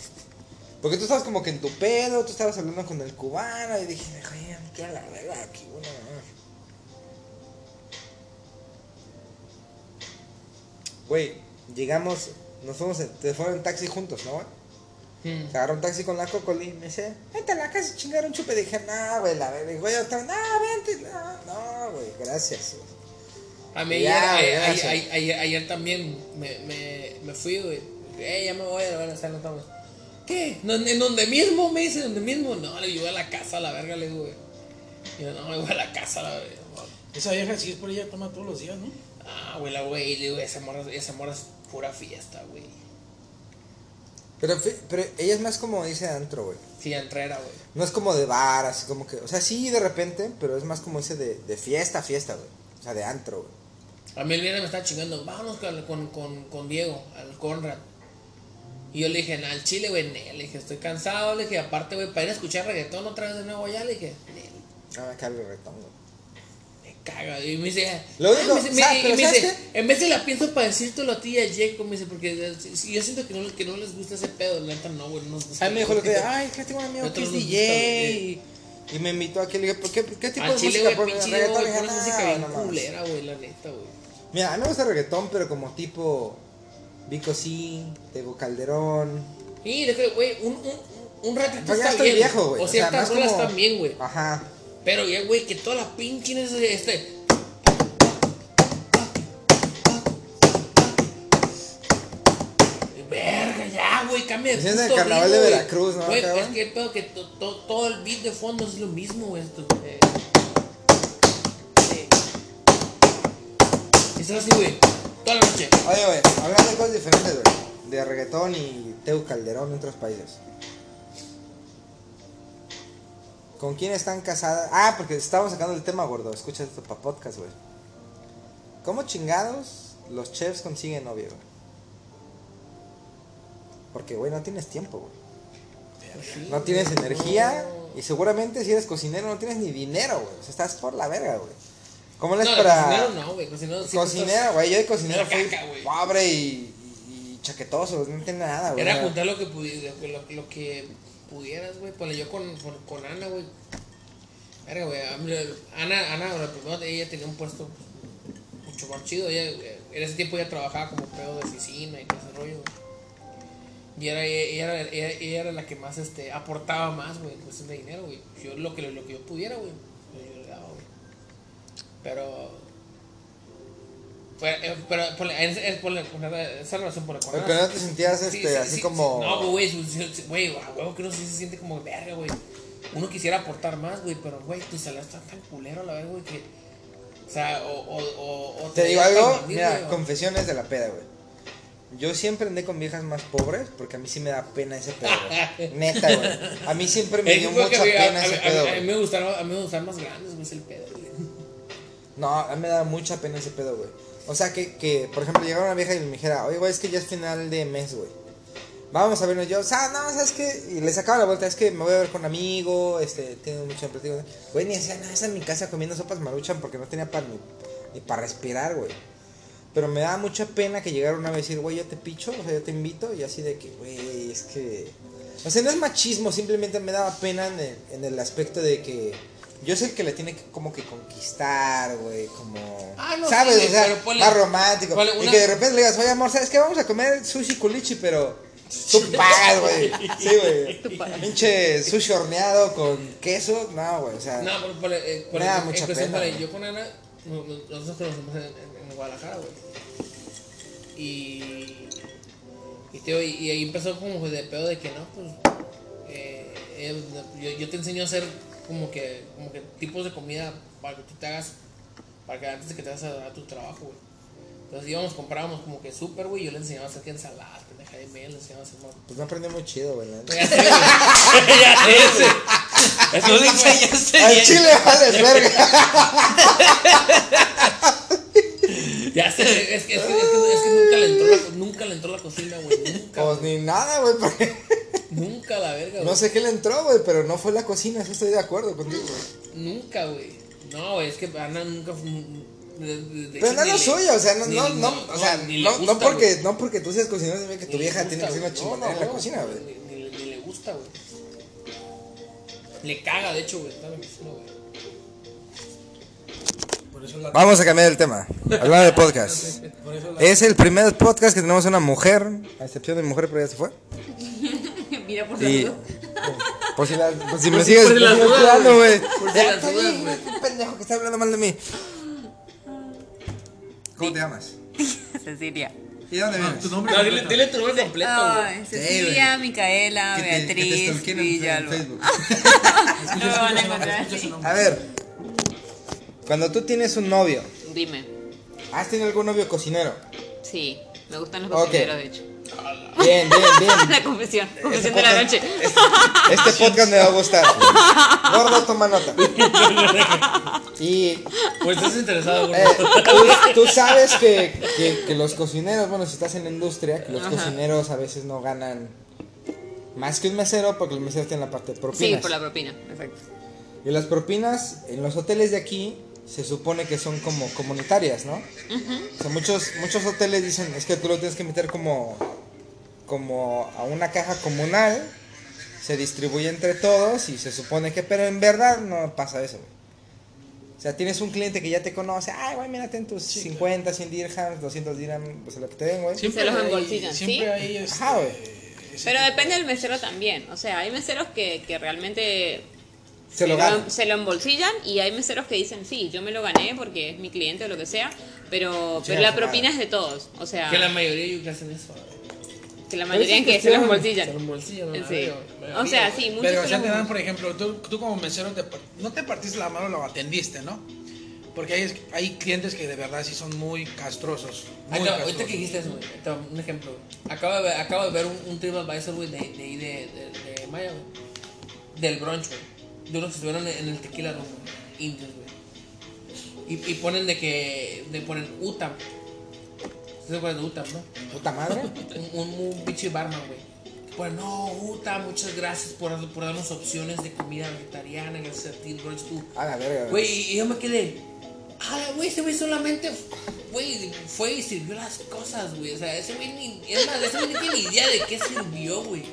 Porque tú estabas como que en tu pedo, tú estabas hablando con el cubano, y dije, oye, me quiero la verga aquí, güey, no mames". Güey, llegamos, nos fuimos, en- te fueron en taxi juntos, ¿no, güey? Mm. Se agarró un taxi con la Cocoli y me dice, vente a la casa chingar un chupe. Dije, no, güey, la verga. Y güey, estaba, no, vente, no, no, güey, gracias. güey". A mí Ya, ayer, ayer, ayer, ayer también me, me, me fui, güey. Eh, ya me voy verga, o sea, no estamos. ¿Qué? ¿No- ¿En donde mismo? Me dice, ¿donde mismo? No, le digo, a la casa, a la verga, le digo, güey. Y yo, no, me voy a la casa, a la verga. Esa vieja, si es por ella, toma todos los días, ¿no? Ah, güey, la güey, le digo, esa morra, esa morra es pura fiesta, güey. Pero, pero ella es más como dice antro, güey. Sí, entrera, güey. No es como de bar, así como que, o sea, sí de repente, pero es más como ese de, de fiesta, fiesta, güey. O sea, de antro, güey. A mí el viernes me estaba chingando, vámonos con, con, con, Diego, al Conrad. Y yo le dije, "Nah, al chile, güey, Nel", le dije, estoy cansado, le dije, aparte, güey, para ir a escuchar reggaetón otra vez de nuevo allá, le dije, me cae el reggaetón, güey. me caga. Y me dice, Lo único- "Ah", me dice, ¿sabes? me- y Pero me ¿sabes dice, en vez de la pienso para decírtelo a ti y a Jacob, me dice, porque yo siento que no, que no les gusta ese pedo, la neta no, güey, no nos gusta. A mí me dijo otro día, ay, que tengo un amigo que es DJ. Y, me invitó aquí, le dije, ¿por qué, qué tipo Al de chile, música güey, pones? pinche güey, "No, música bien no mames". culera, güey, la neta, güey. Mira, a mí me gusta el reggaetón, pero como tipo Vico sí, Tego Calderón. Que, güey, un, un, un ratito Pues ya está estoy bien. viejo, güey. O o sea, ciertas más rolas como- bien, güey. Ajá. Pero ya, güey, que toda la pinche este, este. Verga, ya, güey, cambia de Es en el carnaval de ritmo. Veracruz, ¿no, Güey, es que el pedo que to- to- todo el beat de fondo es lo mismo, güey. Esto, eh. Sí. Estás así, güey, toda la noche. Oye, güey, hablando de cosas diferentes, güey. De reggaetón y Teo Calderón en otros países. ¿Con quién están casadas? Ah, porque estábamos sacando el tema, gordo. Escucha esto para podcast, güey. ¿Cómo chingados los chefs consiguen novia, güey? Porque, güey, no tienes tiempo, güey. No tienes energía y seguramente si eres cocinero no tienes ni dinero, güey. O sea, estás por la verga, güey. ¿Cómo le es No, para...? cocinero no, güey. Cocinero, sí, estás- güey. Yo de cocinero fui caca, güey. pobre y, y, chaquetoso, no tiene nada, güey. Era juntar lo que, pudi- lo, lo, que pudieras, güey. Ponle yo con, con, con Ana, güey. Verga, güey. Ana, Ana, la primera, ella tenía un puesto mucho más chido. Ella, en ese tiempo ella trabajaba como pedo de oficina y todo ese rollo, güey. Y era, ella, era, ella, ella era la que más este, aportaba más, güey, en cuestión de dinero, güey. Yo lo que, lo que yo pudiera, güey. Yo, yo le daba, güey. Pero. Pero, eh, pero ponle, es, ponle, esa relación por con Ana, Pero no te sentías este, Sí, sí, así sí, como. No, güey, güey, a huevo que uno sí se siente como verga, güey. Uno quisiera aportar más, güey, pero, güey, tu salario está tan culero, la verdad, güey, que. O sea, o. o, o, o Te digo algo, mira, o- confesiones de la peda, güey. Yo siempre andé con viejas más pobres porque a mí sí me da pena ese pedo, güey. Neta, güey. A mí siempre me dio mucha pena ese pedo, A mí me gustaron, más grandes, güey, el pedo. No, a mí me da mucha pena ese pedo, güey. O sea, que, que, por ejemplo, llegara una vieja y me dijera, oye, güey, es que ya es final de mes, güey. Vamos a vernos yo, o sea, no, ¿sabes qué? Y le sacaba la vuelta, es que me voy a ver con un amigo, este, tiene mucho empleo. Güey, ni hacía nada, en mi casa comiendo sopas maruchan porque no tenía para ni, para respirar, güey. Pero me daba mucha pena que llegara una vez y decir, güey, yo te picho, o sea, yo te invito, y así de que, güey, es que. O sea, no es machismo, simplemente me daba pena en el, en el aspecto de que Yo soy el que le tiene que como que conquistar, güey, como... Ah, no, ¿Sabes? sí, o sea, pero ponle- más romántico. ponle Y una- que de repente le digas, oye, amor, ¿sabes qué? Vamos a comer sushi culichi, pero... Tú pagas, güey. Sí, güey. Pinche sushi horneado con queso. No, güey, o sea... No, por, por, eh, Me da mucha pena, yo con Ana, no- no- nosotros conocemos en, en- en Guadalajara, güey. Y, y, tío, y, y ahí empezó como de pedo de que no, pues, eh, eh, yo, yo te enseño a hacer como que, como que tipos de comida para que tú te hagas, para que antes de que te hagas a, a tu trabajo, güey. Entonces íbamos, comprábamos como que súper, güey, yo le enseñaba a hacer que ensaladas, pendeja de medio, le enseñaba a hacer más. Pues no aprendió muy chido, güey. Ya sé. Ya sé. Es güey, enseñaste Al bien. chile vales verga. Ya sé, es que, es que, es que, es que nunca, le entró la, nunca le entró la cocina, güey. Nunca. Pues ni nada, güey, porque... Nunca la verga, güey. No sé qué le entró, güey, pero no fue la cocina, eso estoy de acuerdo contigo, güey. Nunca, güey. No, güey, es que Ana nunca fue. de- de- de Pero no es lo le- suyo, o sea, no, ni- no, no, o sea, ni le no, no gusta, porque, güey. no porque tú seas cocinero significa que tu vieja gusta, tiene que ser una güey. chingonera en No, la no, cocina, no, güey. Ni, ni- ni le gusta, güey. Le caga, de hecho, güey. Está cocina, güey. Por eso la- Vamos a cambiar el tema, hablando de podcast. la- Es el primer podcast que tenemos una mujer, a excepción de mi mujer, pero ya se fue. Mira por salud. por si, la- por si me Por si- sigues por si las me dudas, güey. Por si las dudas, güey. este pendejo que está hablando mal de mí. ¿Cómo te llamas? Cecilia. ¿Y de dónde Ah, vienes? tu nombre No, dile, tu nombre completo. Ay, Cecilia, Micaela, Que te- que te Beatriz, stalkeen en- en Villalba. Facebook. No me van a encontrar así. A ver, cuando tú tienes un novio, Dime. ¿has tenido algún novio cocinero? Sí, me gustan los Ok. cocineros, de hecho. Bien, bien, bien. La confesión. Este Confesión de la noche. Este, este podcast me va a gustar. Gordo, toma nota. Y Pues estás interesado, güey. eh, tú, tú sabes que, que- que los cocineros, bueno, si estás en la industria, que los Ajá. cocineros a veces no ganan más que un mesero porque los meseros tienen la parte de Sí, propinas. por la propina, exacto. Y las propinas en los hoteles de aquí se supone que son como comunitarias, ¿no? O sea, muchos, muchos hoteles dicen, es que tú lo tienes que meter como, como a una caja comunal, se distribuye entre todos y se supone que, pero en verdad no pasa eso. güey. O sea, tienes un cliente que ya te conoce, ay, güey, mírate en tus 50, 100 dirhams, 200 dirhams, pues lo que te den, güey. Siempre Se los Siempre ¿sí? hay este, Ajá, güey. ese Pero depende del mesero también. O sea, hay meseros que, que realmente Se lo ganan. se lo embolsillan y hay meseros que dicen, sí, yo me lo gané porque es mi cliente o lo que sea, pero, Sí, pero la propina es de todos. O sea, Que la mayoría yo que hacen eso. Que la mayoría en Pero que es se los embolsillan. Se lo embolsillan, ¿no? Sí. O sea, sí, muchos Pero, los te dan, por ejemplo, tú, tú como mesero, te no te partiste la mano, lo atendiste, ¿no? Porque hay, hay clientes que de verdad sí son muy castrosos. Muy Acaba- castrosos. ahorita que dijiste eso, güey, un ejemplo. Acabo de ver, acabo de ver un, un TripAdvisor, güey, de, de de, de, de Maya, güey. Del brunch, güey. De unos que estuvieron en, el tequila güey. Indios, güey. Y, y ponen de que. De ponen Utam. ¿Se acuerdan de Utam, no? Puta madre. Un, un, un pinche barman, güey. Pues no, Utam, muchas gracias por, por darnos opciones de comida vegetariana. Gracias a ti, brunch, tú. A la verga, güey. Güey, y yo me quedé. Ah, güey, ese güey solamente. Güey, fue y sirvió las cosas, güey. O sea, ese güey ni. Es más, ese güey no tiene ni idea de qué sirvió, güey.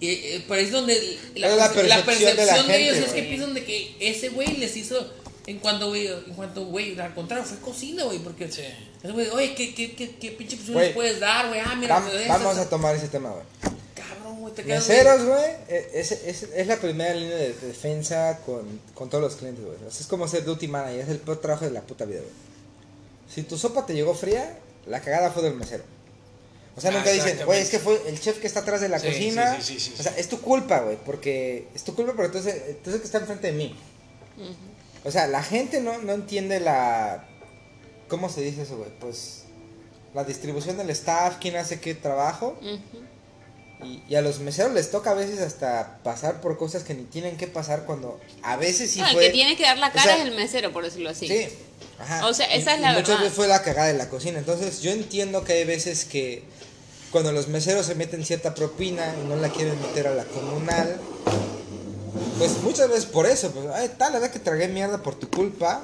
Y, eh, pero es donde la, percepción de la de, ellos gente, es que güey. piensan de que ese güey les hizo. En cuanto, güey, en cuanto, güey, al contrario, fue cocina, güey, porque. Sí. Oye, ¿qué, qué, qué, qué pinche les puedes dar, güey? Ah, mira, Vam- doy vamos a tomar ese tema, güey. Cabrón, güey, te quedas. Meseros, güey, es, es, es la primera línea de defensa con, con todos los clientes, güey. O sea, es como ser duty manager, es el peor trabajo de la puta vida, güey. Si tu sopa te llegó fría, la cagada fue del mesero. O sea, Ah, nunca dicen, güey, es que fue el chef que está atrás de la Sí, cocina. sí, sí, sí, sí, o sea, es tu culpa, güey, porque es tu culpa, pero entonces, entonces que está enfrente de mí. O sea, la gente no, no entiende la... ¿Cómo se dice eso, güey? Pues la distribución del staff, quién hace qué trabajo. Y, y a los meseros les toca a veces hasta pasar por cosas que ni tienen que pasar cuando a veces sí No, fue... el que tiene que dar la o cara sea, es el mesero, por decirlo así. Sí. Ajá. O sea, esa Y- es la muchas verdad. veces fue la cagada de la cocina. Entonces yo entiendo que hay veces que cuando los meseros se meten cierta propina y no la quieren meter a la comunal, pues muchas veces por eso, pues, ay, tal, la verdad que tragué mierda por tu culpa.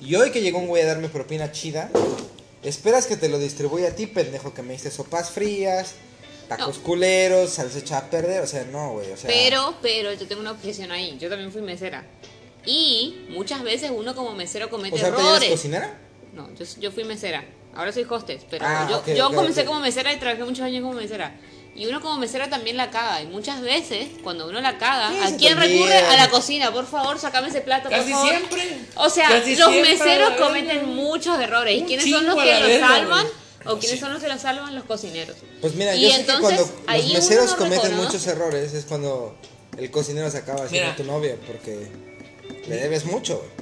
Y hoy que llegó un güey a darme propina chida, esperas que te lo distribuya a ti, pendejo, que me diste sopas frías, tacos No. culeros, salsa echada a perder, o sea, no, güey, o sea. Pero, pero yo tengo una objeción ahí. Yo también fui mesera. Y muchas veces uno como mesero comete o sea, ¿te errores. cocinera? No, yo, yo fui mesera. Ahora soy hostess, pero Ah, yo, ok, yo ok, comencé ok. como mesera y trabajé muchos años como mesera. Y uno como mesera también la caga. Y muchas veces, cuando uno la caga, ¿a quién recurre? A la cocina. Por favor, sacame ese plato, por favor. siempre. O sea, Casi los siempre, meseros cometen verga. muchos errores. ¿Y quiénes son los que los verga, salvan? ¿O quiénes son los que los salvan? Los cocineros. Pues mira, Y yo sé que entonces, cuando ahí los uno meseros no cometen reconoce. muchos errores es cuando el cocinero se acaba haciendo Mira. tu novia, porque le debes mucho.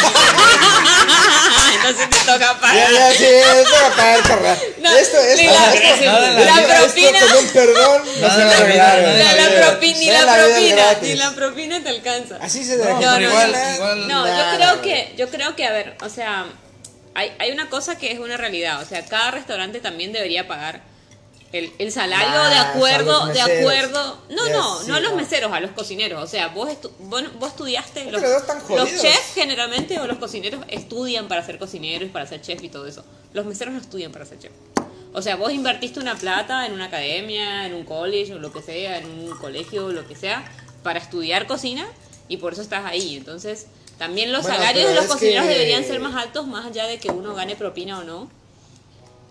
Entonces te toca Ya, pagar. ya, sí, esto va a pagar, carnal. No, esto, esto, ni la- esto, la esto propina. con un perdón no se la en La, la la, vida. propi- ni Ya la la es propina, ni la propina te alcanza. Así se No, deja. no, igual, no. igual. No, yo creo que, yo creo que, a ver, o sea, hay, hay una cosa que es una realidad, o sea, cada restaurante también debería pagar el, el salario Más de acuerdo, de acuerdo, no, no, sí, no a los meseros, a los cocineros, o sea, vos, estu- vos, vos estudiaste, Es los, chefs generalmente o los cocineros estudian para ser cocineros y para ser chef y todo eso, los meseros no estudian para ser chef. O sea, vos invertiste una plata en una academia, en un college o lo que sea, en un colegio o lo que sea, para estudiar cocina y por eso estás ahí. Entonces, también los Bueno, salarios de los cocineros que- deberían ser más altos, más allá de que uno gane propina o no.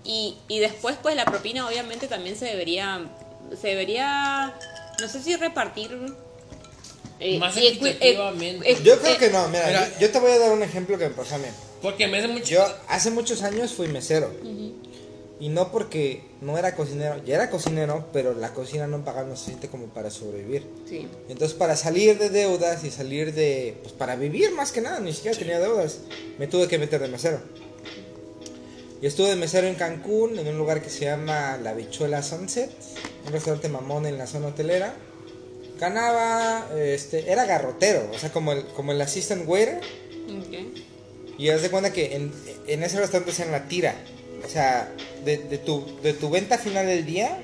Y, y después, pues la propina obviamente también se debería, se debería, no sé si repartir. eh, Más equi- equitativamente. eh, Yo creo eh, que no, mira, Mira. yo, yo te voy a dar un ejemplo que me pasó a mí. Porque me hace mucho. Yo hace muchos años fui mesero. Y no porque no era cocinero, ya era cocinero, pero la cocina no pagaba lo suficiente como para sobrevivir. Sí. Entonces para salir de deudas y salir de... Pues para vivir más que nada, ni siquiera tenía deudas. Me tuve que meter de mesero. Y estuve de mesero en Cancún, en un lugar que se llama La Bichuela Sunset, un restaurante mamón en la zona hotelera. Ganaba, este, era garrotero, o sea, como el, como el assistant waiter. Ok. Y haz de cuenta que en, en ese restaurante hacían la tira. O sea, de, de tu, de tu venta final del día,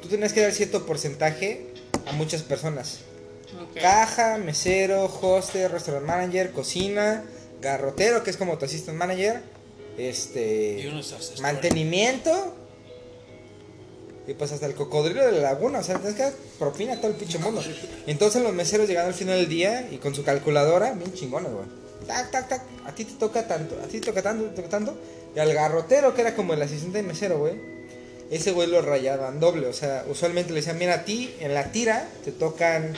tú tenías que dar cierto porcentaje a muchas personas. ok. Caja, mesero, hoster, restaurant manager, cocina, garrotero, que es como tu assistant manager, este mantenimiento y pues hasta el cocodrilo de la laguna, o sea, tienes que propina a todo el pinche mundo. Entonces los meseros llegaban al final del día y con su calculadora, bien chingones, güey. Tac, tac, tac, a ti te toca tanto, a ti te toca tanto, te toca tanto. Y al garrotero, que era como el asistente de mesero, güey, ese güey lo rayaban doble. O sea, usualmente le decían, mira, a ti en la tira te tocan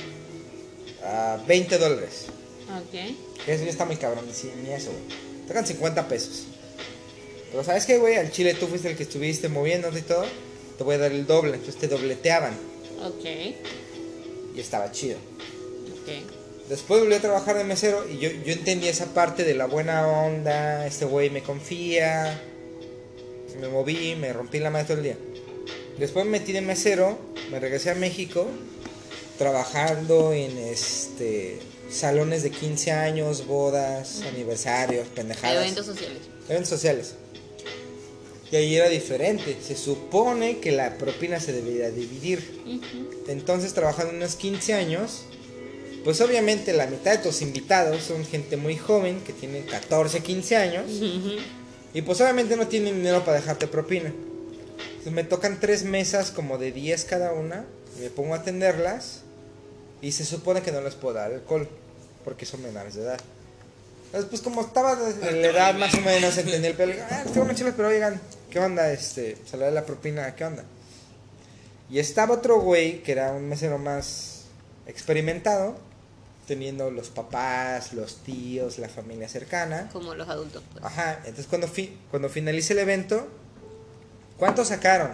ah, 20 dólares. Ok. Eso ya está muy cabrón, sí, ni eso, güey. Te tocan 50 pesos. Pero ¿sabes qué, güey? Al chile tú fuiste el que estuviste moviéndote y todo. Te voy a dar el doble. Entonces te dobleteaban. Ok. Y estaba chido. Ok. Después volví a trabajar de mesero y yo, yo entendí esa parte de la buena onda. Este güey me confía. Me moví, me rompí la madre todo el día. Después me metí de mesero, me regresé a México, trabajando en este salones de 15 años, bodas, aniversarios, pendejadas. Eventos sociales. Eventos sociales. Y ahí era diferente. Se supone que la propina se debería dividir. Entonces, trabajando unos 15 años, pues obviamente la mitad de tus invitados son gente muy joven, que tiene 14, 15 años. Y pues obviamente no tienen dinero para dejarte propina. Entonces me tocan tres mesas como de 10 cada una. Y me pongo a atenderlas. Y se supone que no les puedo dar alcohol. Porque son menores de edad. Entonces pues como estaba de la edad más o menos entendí el pelo. Ah, tengo chelas, pero oigan, ¿qué onda? Este, le da la propina, ¿qué onda? Y estaba otro güey que era un mesero más experimentado. Teniendo los papás, los tíos, la familia cercana. Como los adultos. pues. Ajá, entonces cuando, fi cuando finalice el evento, ¿cuánto sacaron?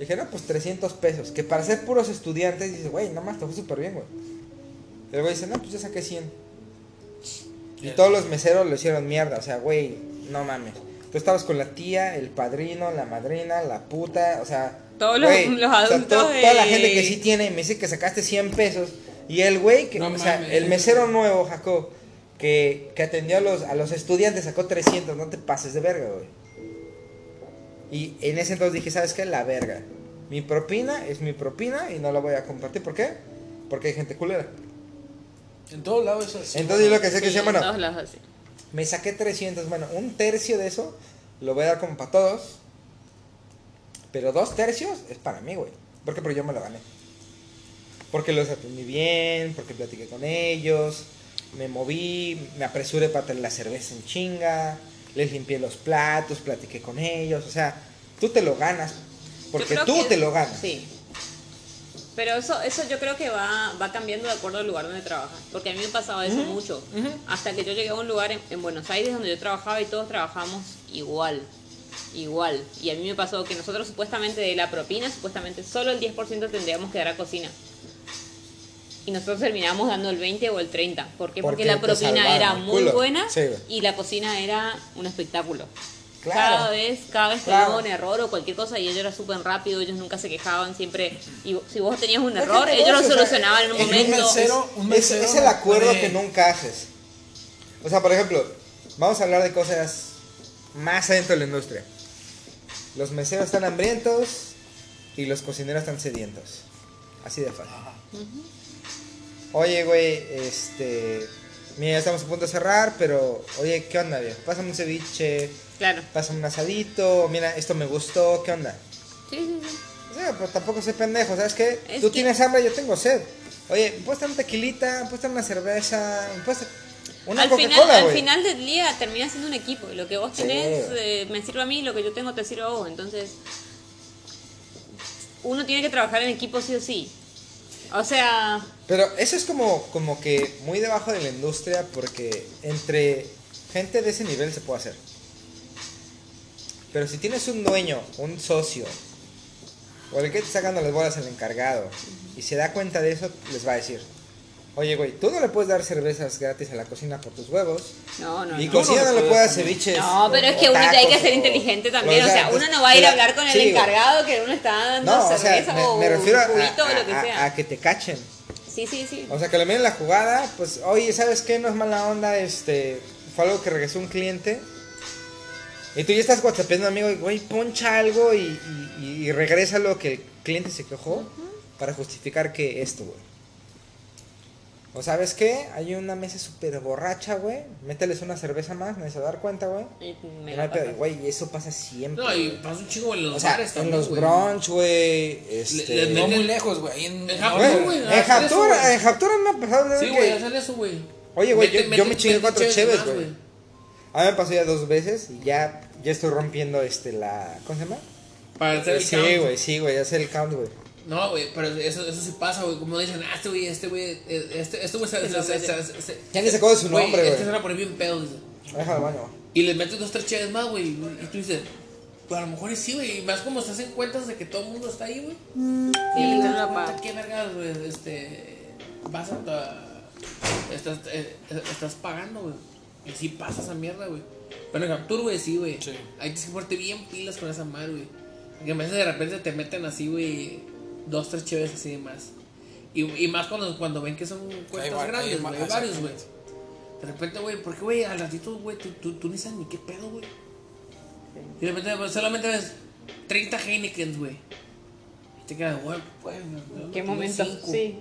Dije, no, pues 300 pesos. Que para ser puros estudiantes, dice, güey, nada más te fue súper bien, güey. El güey dice, no, pues yo saqué 100. Y todos los meseros lo hicieron mierda, o sea, güey, no mames. Tú estabas con la tía, el padrino, la madrina, la puta, o sea. Todos los- los o sea, adultos to- Toda la gente que sí tiene, me dice que sacaste 100 pesos. Y el güey, que, No o sea, mames. el mesero nuevo, Jacob, que, que atendió a los, a los estudiantes, sacó 300, no te pases de verga, güey. Y en ese entonces dije, ¿sabes qué? La verga. Mi propina es mi propina y no la voy a compartir. ¿Por qué? Porque hay gente culera. En todos lados es así. Entonces yo lo que sé que Sí, decía, en bueno, todos lados así. Me saqué 300, bueno, un tercio de eso lo voy a dar como para todos. Pero dos tercios es para mí, güey. Porque, porque yo me lo gané. Porque los atendí bien, porque platiqué con ellos, me moví, me apresuré para tener la cerveza en chinga, les limpié los platos, platiqué con ellos. O sea, tú te lo ganas. Porque tú que- te lo ganas. Sí. Pero eso, eso yo creo que va, va cambiando de acuerdo al lugar donde trabajas. Porque a mí me pasaba eso mucho. Hasta que yo llegué a un lugar en, en Buenos Aires donde yo trabajaba y todos trabajamos igual. Igual. Y a mí me pasó que nosotros supuestamente de la propina, supuestamente solo el 10% tendríamos que dar a cocina. Y nosotros terminamos dando el 20 o el 30. ¿Por qué? Porque, Porque la propina era muy buena Sí, y la cocina era un espectáculo. Claro. Cada vez, cada vez que Claro. un error o cualquier cosa y ellos era súper rápido, ellos nunca se quejaban, siempre, y si vos tenías un Es error, el ellos lo solucionaban en un es un momento. mesero- un Es, mesero es el acuerdo que nunca haces. O sea, por ejemplo, vamos a hablar de cosas más adentro de la industria. Los meseros están hambrientos y los cocineros están sedientos. Así de fácil. Oye, güey, este. Mira, ya estamos a punto de cerrar, pero. Oye, ¿qué onda, viejo? Pásame un ceviche, Claro. pásame un asadito. Mira, esto me gustó, ¿qué onda? Sí, sí, sí. O sea, pero tampoco soy pendejo, ¿sabes qué? Es Tú que- tienes hambre, yo tengo sed. Oye, ¿me puedes dar una tequilita? ¿Me puedes dar una cerveza? ¿Me puedes una al final, al final del día termina siendo un equipo. y Lo que vos Sí. tenés eh, me sirve a mí, lo que yo tengo te sirve a vos. Entonces, uno tiene que trabajar en equipo sí o sí. O sea, Pero eso es como, como que muy debajo de la industria porque entre gente de ese nivel se puede hacer. Pero si tienes un dueño, un socio, o el que te está sacando las bolas el encargado, y se da cuenta de eso, les va a decir, oye, güey, tú no le puedes dar cervezas gratis a la cocina por tus huevos, no, no. y no. cocina no no le puedes dar ceviches. No, pero o- es que uno hay que ser inteligente o también. O sea, pues, uno no va a ir a hablar con el sí, encargado que uno está dando No, o sea, cerveza me, o me refiero a, juguito o a- lo que a- sea. a que te cachen. Sí, sí, sí. O sea, que le miren la jugada, pues, oye, ¿sabes qué? No es mala onda, este, fue algo que regresó un cliente. Y tú ya estás whatsappeando amigo, y, güey, poncha algo y, y, y regresa lo que el cliente se quejó para justificar que esto, güey. O sabes qué, hay una mesa súper borracha, güey, mételes una cerveza más, nadie se va a dar cuenta, güey. Me. Güey, y eso pasa siempre. No, y pasa un chingo en los o sea, bares en también, los güey. brunch, güey, este... le No muy lejos, güey. En, En no, Japón, Güey, en güey. en me ha pasado de Sí, güey, hacen eso, güey. Oye, güey, yo, me chingué cuatro cheves güey. A mí me pasó ya dos veces y ya, ya estoy rompiendo este la. ¿Cómo se llama? Para hacer el Sí, count. güey, sí, güey, hacer el count, güey. No, güey, pero eso, eso sí pasa, güey. Como dicen, ah, este güey, este güey, eh, este, este güey se, se, se, se, se- Ya ni se acuerda de su nombre, Este güey. se van a poner bien pedo, dice. Déjalo, baño. Y le metes dos, tres cheves más, güey. Y tú dices, pues a lo mejor sí, güey. Y más como se hacen cuentas de que todo el mundo está ahí, güey. Sí, Y das la cuenta pago. qué vergas, güey. Este. Vas a. Estás, eh, estás pagando, güey. Y sí pasa esa mierda, güey. Pero en Capture, güey, sí, güey. Sí. Hay que ponerte bien pilas con esa madre, güey. Porque a veces de repente te meten así, güey. Dos, tres cheves así de más. Y, y más cuando, cuando ven que son cuentas Hay grandes, güey. Hay varios, güey. De repente, güey, porque, güey, al ratito, güey, tú, tú, tú ni sabes ni qué pedo, güey. Y de repente pues, solamente ves 30 Heineken, güey. Y te quedas, güey, me ¿Qué momento? cinco. Sí.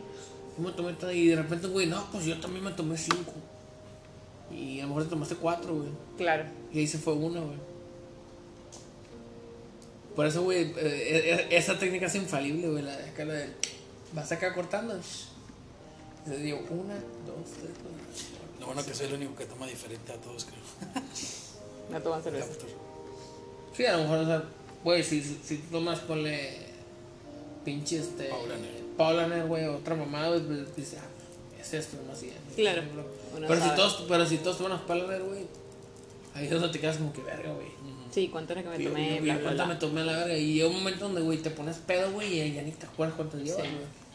Me tomé todo, y de repente, güey, no, pues yo también me tomé cinco. Y a lo mejor te tomaste cuatro, güey. Claro. Y ahí se fue una, güey. Por eso, güey, eh, eh, esa técnica es infalible, güey. La, acá la de, vas acá cortando. Te digo, una, dos, tres, cuatro. Lo bueno que soy el único que toma diferente a todos, creo. No toman cerveza. Sí, a lo mejor, o sea, güey, si, si, tomas, ponle pinche este. Paulaner. Paulaner, güey, otra mamada, pues dices, ah, es esto, nomás y ya. Claro, Pero si, todos, pero si todos toman Paulaner, güey, ahí es donde te quedas como que verga, güey. Sí, ¿cuánto era que me tomé? bla, cuánto bla. me tomé a la verga. Y llega un momento donde, güey, te pones pedo, güey, y ya ni te acuerdas cuánto llevas, Sí. güey.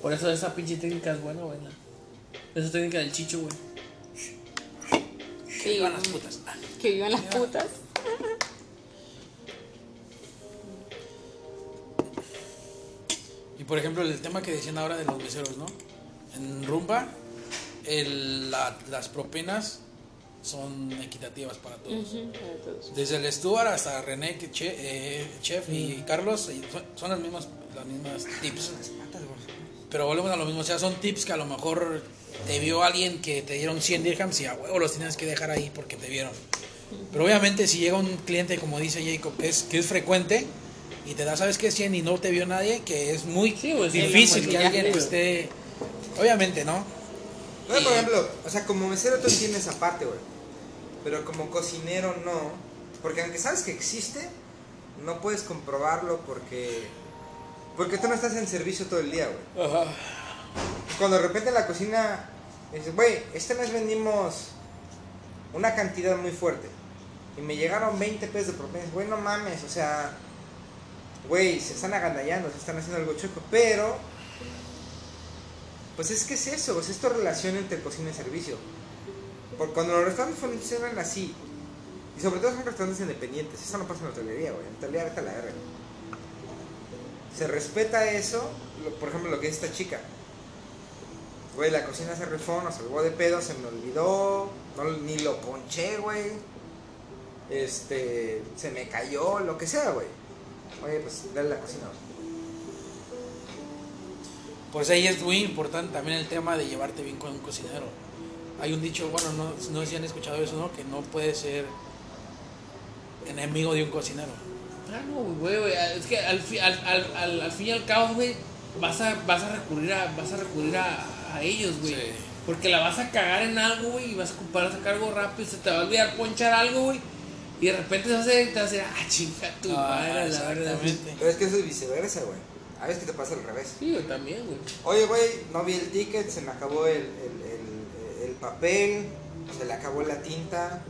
Por eso esa pinche técnica es buena, güey. Esa técnica del chicho, güey. Sí, Iban las putas. Ah, que vivan las putas. Y por ejemplo, el tema que decían ahora de los meseros, ¿no? En Rumba, el- la- las propinas son equitativas para todos. Desde el Stuart hasta René, que che- eh, Chef y Carlos, y son, son las mismas, las mismas tips. Pero volvemos a lo mismo, o sea, son tips que a lo mejor te vio alguien que te dieron 100 dirhams y a huevo los tienes que dejar ahí porque te vieron. Pero obviamente si llega un cliente, como dice Jacob, que es, que es frecuente y te da, ¿sabes qué? 100 y no te vio nadie, que es muy Sí, sí, difícil sí, que alguien esté... Obviamente, ¿no? No, por ejemplo, o sea, como mesero tú entiendes esa parte, güey. Pero como cocinero no. Porque aunque sabes que existe, no puedes comprobarlo porque. Porque tú no estás en servicio todo el día, güey. Ajá. Cuando de repente en la cocina dices, güey, este mes vendimos una cantidad muy fuerte. Y me llegaron 20 pesos de propina. Güey, no mames, o sea, güey, se están agandallando, se están haciendo algo chueco. Pero, pues es que es eso, es esta relación entre cocina y servicio. Porque cuando los restaurantes funcionan así, y sobre todo son restaurantes independientes, eso no pasa en la hotelería, güey. En la hotelería vete la verga. Se respeta eso, por ejemplo, lo que es esta chica. Güey, la cocina se rifó, nos salvó de pedo, se me olvidó, no, ni lo ponché, güey. Este, se me cayó, lo que sea, güey. Oye, pues dale la cocina, güey. Pues ahí es muy importante también el tema de llevarte bien con un cocinero. Hay un dicho, bueno, no, no sé si han escuchado eso, ¿no? Que no puedes ser enemigo de un cocinero. Ah, no, güey, güey, es que al, fi- al, al, al, al fin y al cabo, güey, vas a, vas a recurrir a, vas a, recurrir a, a ellos, güey. Sí. Porque la vas a cagar en algo, güey, y vas a ocupar a sacar algo rápido, se te va a olvidar ponchar algo, güey. Y de repente se va a hacer, te va a decir, ah, chinga tu Ah, madre, la verdad. Pero es que eso es viceversa, güey. A veces que te pasa al revés. Sí, yo también, güey. Oye, güey, no vi el ticket, se me acabó el, el, el, el papel, se le acabó la tinta,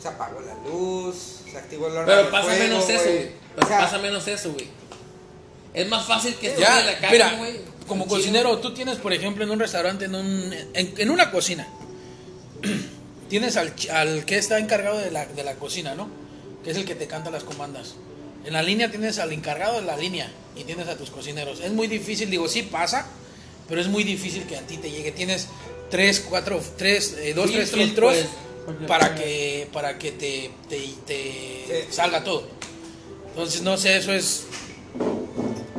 se apagó la luz, se activó el horno Pero pasa fuego, menos eso, O sea, pasa menos eso, güey. Es más fácil que estés Ya, en la calle, mira, güey. como Chino. cocinero, tú tienes, por ejemplo, en un restaurante, en, un, en, en una cocina, tienes al, ch- al que está encargado de la, de la cocina, ¿no? Que es el que te canta las comandas. En la línea tienes al encargado de la línea y tienes a tus cocineros. Es muy difícil, digo, sí pasa, pero es muy difícil que a ti te llegue. Tienes tres, cuatro, tres, eh, dos, tres Filtros, filtros pues, para que, para que te, te, te Sí. salga todo. Entonces, no sé, eso es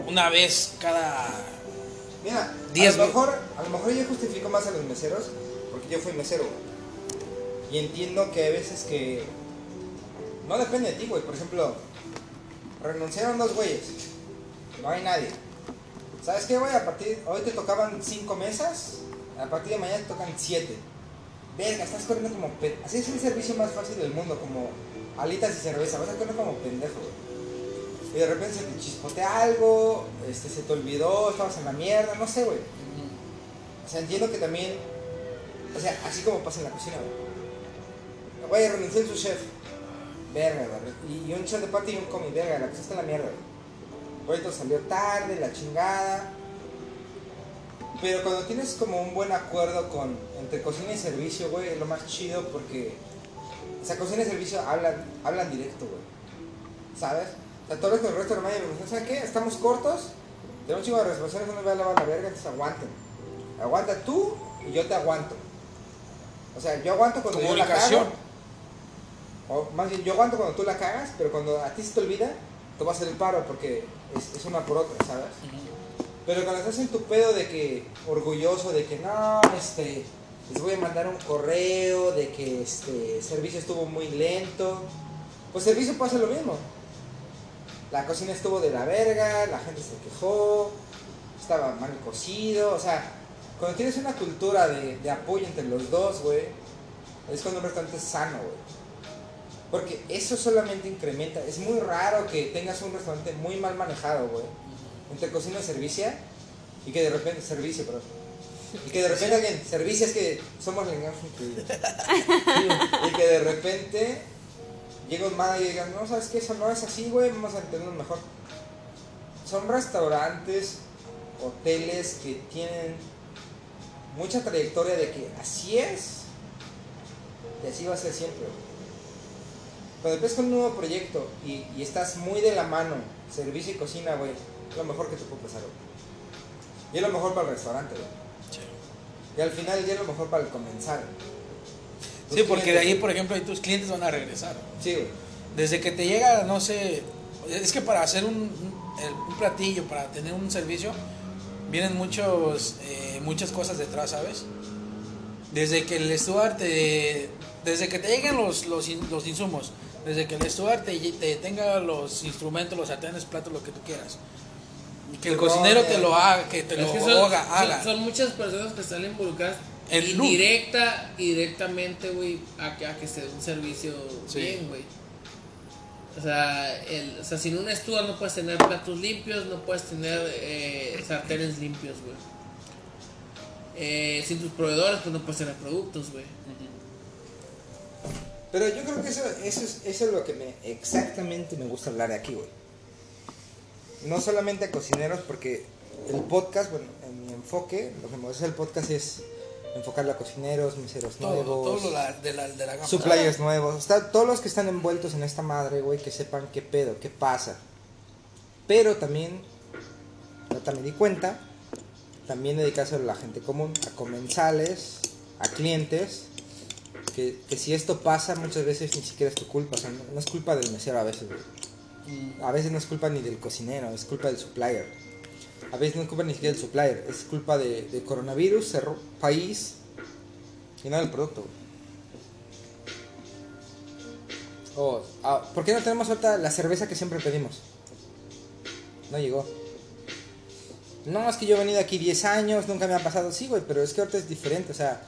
una vez cada Mira, Diez, a lo mejor, a lo mejor yo justifico más a los meseros porque yo fui mesero. Y entiendo que hay veces que no depende de ti, güey. Por ejemplo, renunciaron dos güeyes. No hay nadie. ¿Sabes qué, güey? A partir hoy te tocaban cinco mesas, a partir de mañana te tocan siete. Verga, estás corriendo como pe- Así es el servicio más fácil del mundo, como alitas y cerveza. Vas a correr como pendejo, güey. Y de repente se te chispotea algo, este, se te olvidó, estabas en la mierda, no sé, güey. O sea, entiendo que también, o sea, así como pasa en la cocina, güey. Güey, renuncié en su chef. Verga. Y, y un chef de parte y un comi, verga, la está en la mierda, todo salió tarde, la chingada. Pero cuando tienes como un buen acuerdo con entre cocina y servicio, güey, es lo más chido porque, o sea, cocina y servicio hablan, hablan directo, güey. ¿Sabes? O sea, todos los resto de me dicen, ¿saben qué? Estamos cortos, tenemos un chingo de responsabilidades, no nos va a lavar la verga, entonces aguanten. Aguanta tú y yo te aguanto. O sea, yo aguanto cuando yo la cago. O más bien, yo aguanto cuando tú la cagas, pero cuando a ti se te olvida, te va a hacer el paro porque es, es una por otra, ¿sabes? Pero cuando estás en tu pedo de que, orgulloso de que no, este, les voy a mandar un correo de que este servicio estuvo muy lento, pues servicio pasa lo mismo. La cocina estuvo de la verga, la gente se quejó, estaba mal cocido, o sea, cuando tienes una cultura de, de apoyo entre los dos, güey, es cuando un restaurante es sano, güey. Porque eso solamente incrementa. Es muy raro que tengas un restaurante muy mal manejado, güey. Entre cocina y servicio. Y que de repente, servicio, pero. Y que de repente alguien, servicio es que somos increíbles. y que de repente llega un manager y diga, no, ¿sabes qué? Eso no es así, güey, vamos a entenderlo mejor. Son restaurantes, hoteles que tienen mucha trayectoria de que así es y así va a ser siempre. güey. Cuando empiezas con un nuevo proyecto y, y estás muy de la mano, servicio y cocina, güey, es lo mejor que te puede pasar, güey. Y es lo mejor para el restaurante, güey. Y al final ya es lo mejor para el comensal. Sí, porque de ahí, por ejemplo, ahí tus clientes van a regresar. Sí, güey. Desde que te llega, no sé, es que para hacer un, un- el- un platillo, para tener un servicio, vienen muchos, eh, muchas cosas detrás, ¿sabes? Desde que el steward te, desde que te lleguen los, los, los insumos, desde que el steward te, te tenga los instrumentos, los sartenes, platos, lo que tú quieras. Que el No, cocinero eh, te lo haga, que te lo que son, haga, son- haga. son muchas personas que están involucradas El look. indirecta y directamente, güey, a, que- a que se dé un servicio Sí. bien, güey. O sea, el, o sea, sin un steward no puedes tener platos limpios, no puedes tener eh, sartenes limpios, güey. Eh, sin tus proveedores, pues no puedes tener productos, güey. Pero yo creo que eso, eso, es, eso es lo que me exactamente me gusta hablar de aquí, güey. No solamente a cocineros, porque el podcast, bueno, en mi enfoque, lo que me gusta del podcast es enfocarlo a cocineros, meseros todo, nuevos, todo la- de, la, de la gama. suppliers nuevos, todos los que están envueltos en esta madre, güey, que sepan qué pedo, qué pasa. Pero también, ahorita me di cuenta, también dedicárselo a la gente común, a comensales, a clientes, que, que si esto pasa muchas veces ni siquiera es tu culpa, no, es culpa del mesero a veces. A veces no es culpa ni del cocinero, es culpa del supplier. A veces no es culpa ni siquiera del supplier, es culpa de, coronavirus, cerró país y no del producto. Oh, ah, ¿Por qué no tenemos ahorita la cerveza que siempre pedimos? No llegó. No, es que yo he venido aquí 10 años, nunca me ha pasado. Sí, güey, pero es que ahorita es diferente, o sea.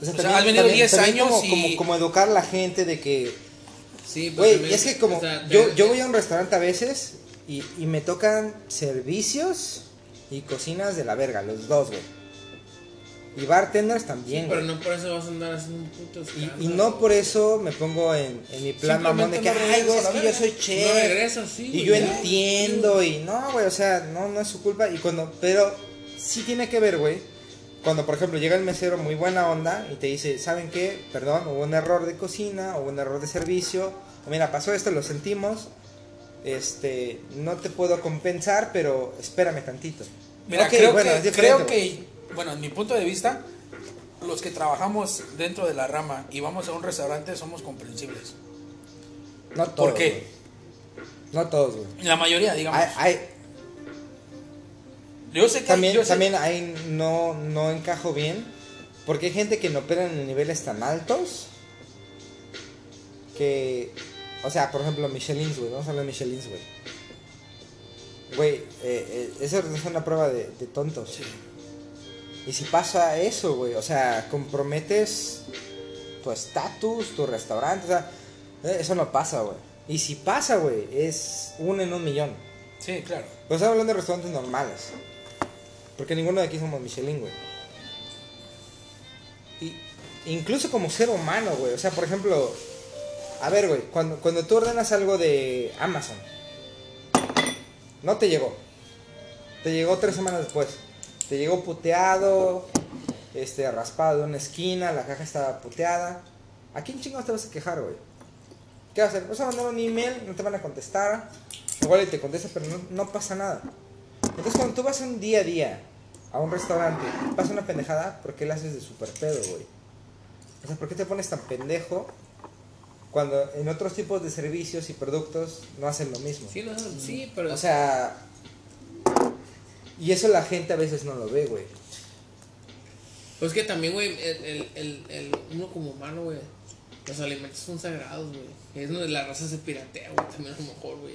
O sea, O sea, has venido 10 años como, y- como, como educar a la gente de que Sí, pues Güey, es que como o sea, yo, te- yo voy a un restaurante a veces y, y me tocan servicios y cocinas de la verga, los dos, güey. Y bartenders también, Pero güey. no por eso vas a andar haciendo un puto Y, escándalo. y no por eso me pongo en, en mi plan mamón de que, no ay, güey, es que yo verga". soy No chef. regresas, sí. y yo entiendo y no, güey, o sea, no, no es su culpa. Y cuando, pero sí tiene que ver, güey. Cuando, por ejemplo, llega el mesero muy buena onda y te dice, ¿saben qué? Perdón, hubo un error de cocina, hubo un error de servicio. O mira, pasó esto, lo sentimos. Este, no te puedo compensar, pero espérame tantito. Mira, creo, bueno, que, creo que, bueno, en mi punto de vista, los que trabajamos dentro de la rama y vamos a un restaurante somos comprensibles. No todos. qué? güey. No todos, güey. La mayoría, digamos. Hay, hay- yo sé que también, yo sé- también ahí no, no encajo bien. Porque hay gente que no opera en niveles tan altos. Que. O sea, por ejemplo, Michelin, güey. Vamos a hablar de Michelin, güey. Güey, eh, eh, eso es una prueba de, de tontos. Sí. Y si pasa eso, güey, o sea, comprometes tu estatus, tu restaurante, o sea, eh, eso no pasa, güey. Y si pasa, güey, es uno en un millón. Sí, claro. Pero estamos hablando de restaurantes normales. Porque ninguno de aquí somos Michelin, güey. Y incluso como ser humano, güey. O sea, por ejemplo, a ver, güey, cuando, cuando tú ordenas algo de Amazon, no te llegó. Te llegó tres semanas después. Te llegó puteado, este, raspado de una esquina, la caja estaba puteada. ¿A quién chingados te vas a quejar, güey? ¿Qué vas a hacer? Vas a mandar un email, no te van a contestar. Igual te contesta, pero no pasa nada. Entonces, cuando tú vas un día a día a un restaurante y pasa una pendejada, ¿por qué la haces de super pedo, güey? O sea, ¿por qué te pones tan pendejo cuando en otros tipos de servicios y productos no hacen lo mismo? Sí, no, sí, pero. O sea, y eso la gente a veces no lo ve, güey. Pues que también, güey, el, el, el, el- uno como humano, güey, los alimentos son sagrados, güey. Es donde la raza se piratea, güey, también a lo mejor, güey.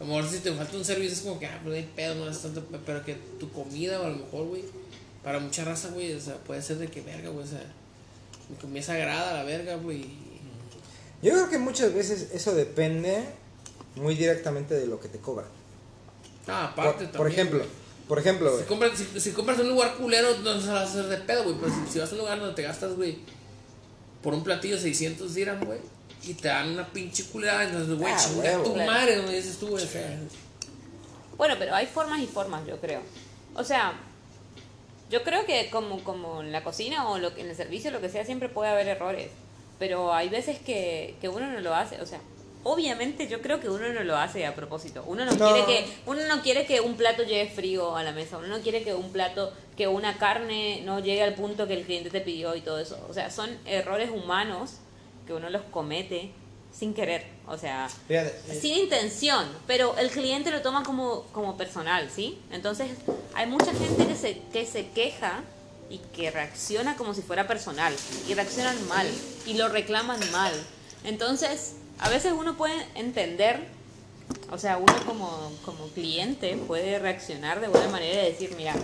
A lo mejor si te falta un servicio es como que, ah, pues no hay pedo, no es tanto, pe- pero que tu comida, o a lo mejor, güey, para mucha raza, güey, o sea, puede ser de que verga, güey, o sea, mi comida sagrada, la verga, güey. Yo creo que muchas veces eso depende muy directamente de lo que te cobran. Ah, Por, aparte por también, ejemplo, güey. por ejemplo, Si güey. compras, si, si compras en un lugar culero, no se vas a hacer de pedo, güey. Pero si, si vas a un lugar donde te gastas, güey, por un platillo 600 dirham, güey, y te dan una pinche culera, entonces, güey, Ah, chinga huevo. tu Claro. madre, güey, dices tú, güey, o sea. Bueno, pero hay formas y formas, yo creo. O sea, yo creo que como, como en la cocina o lo, que- en el servicio, lo que sea, siempre puede haber errores. Pero hay veces que, que uno no lo hace. O sea, obviamente yo creo que uno no lo hace a propósito. Uno no, No. quiere que uno no quiere que un plato llegue frío a la mesa. Uno no quiere que un plato, que una carne no llegue al punto que el cliente te pidió y todo eso. O sea, son errores humanos que uno los comete sin querer. O sea, Fíjate, sin intención, pero el cliente lo toma como, como personal, ¿sí? Entonces, hay mucha gente que se, que se queja y que reacciona como si fuera personal y reaccionan mal y lo reclaman mal. Entonces, a veces uno puede entender, o sea, uno como, como cliente puede reaccionar de buena manera y decir, mira,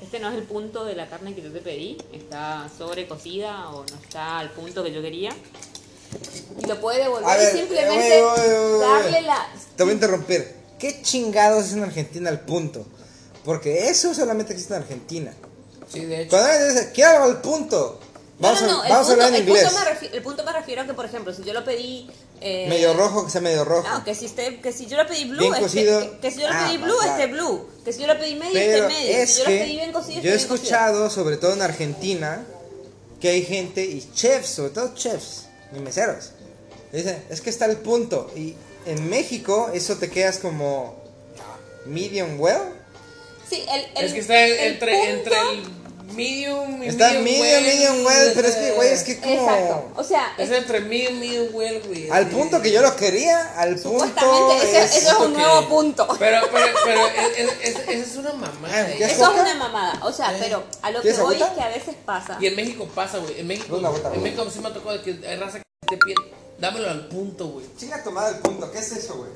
este no es el punto de la carne que yo te pedí, está sobrecocida o no está al punto que yo quería. Y lo puede devolver A ver, y simplemente oye, oye, oye, oye. darle la... Te voy a interrumpir. ¿Qué chingados es en Argentina el punto? Porque eso solamente existe en Argentina. Sí, de hecho. Cuando alguien dice, quiero el punto. Vamos, no, no, no, a, el vamos a punto- hablar en el punto inglés. me refi- el punto me refiero a que, por ejemplo, si yo lo pedí... eh, Medio rojo, que sea medio rojo. No, que si, esté, que si yo lo pedí blue, cocido. que, que si yo lo Ah, pedí blue, claro. esté blue. Que si yo lo pedí medio, Pero esté medio. es si yo que lo pedí bien cocido, yo he bien cocido. escuchado, sobre todo en Argentina, que hay gente y chefs, sobre todo chefs y meseros. Dicen, es que está el punto. Y en México eso te quedas como medium well. Sí, el, el, es que está el entre, punto- entre el medium y Está medium, medium, well. medium well, pero es que, güey, es que como... Exacto. O sea, Es es- entre medium, medium well, güey. Al punto que yo lo quería, al punto ese, es... ese es un que- nuevo punto. Pero, pero, pero, es, es, es, esa es una mamada. Ah, ¿eh? ¿qué Eso es una mamada. O sea, pero a lo que ¿Quieres voy es que a veces pasa. Y en México pasa, güey. En México, bota, en. México sí me tocado de que hay raza que te pide, dámelo al punto, güey. Chinga tomada el punto, ¿qué es eso, güey?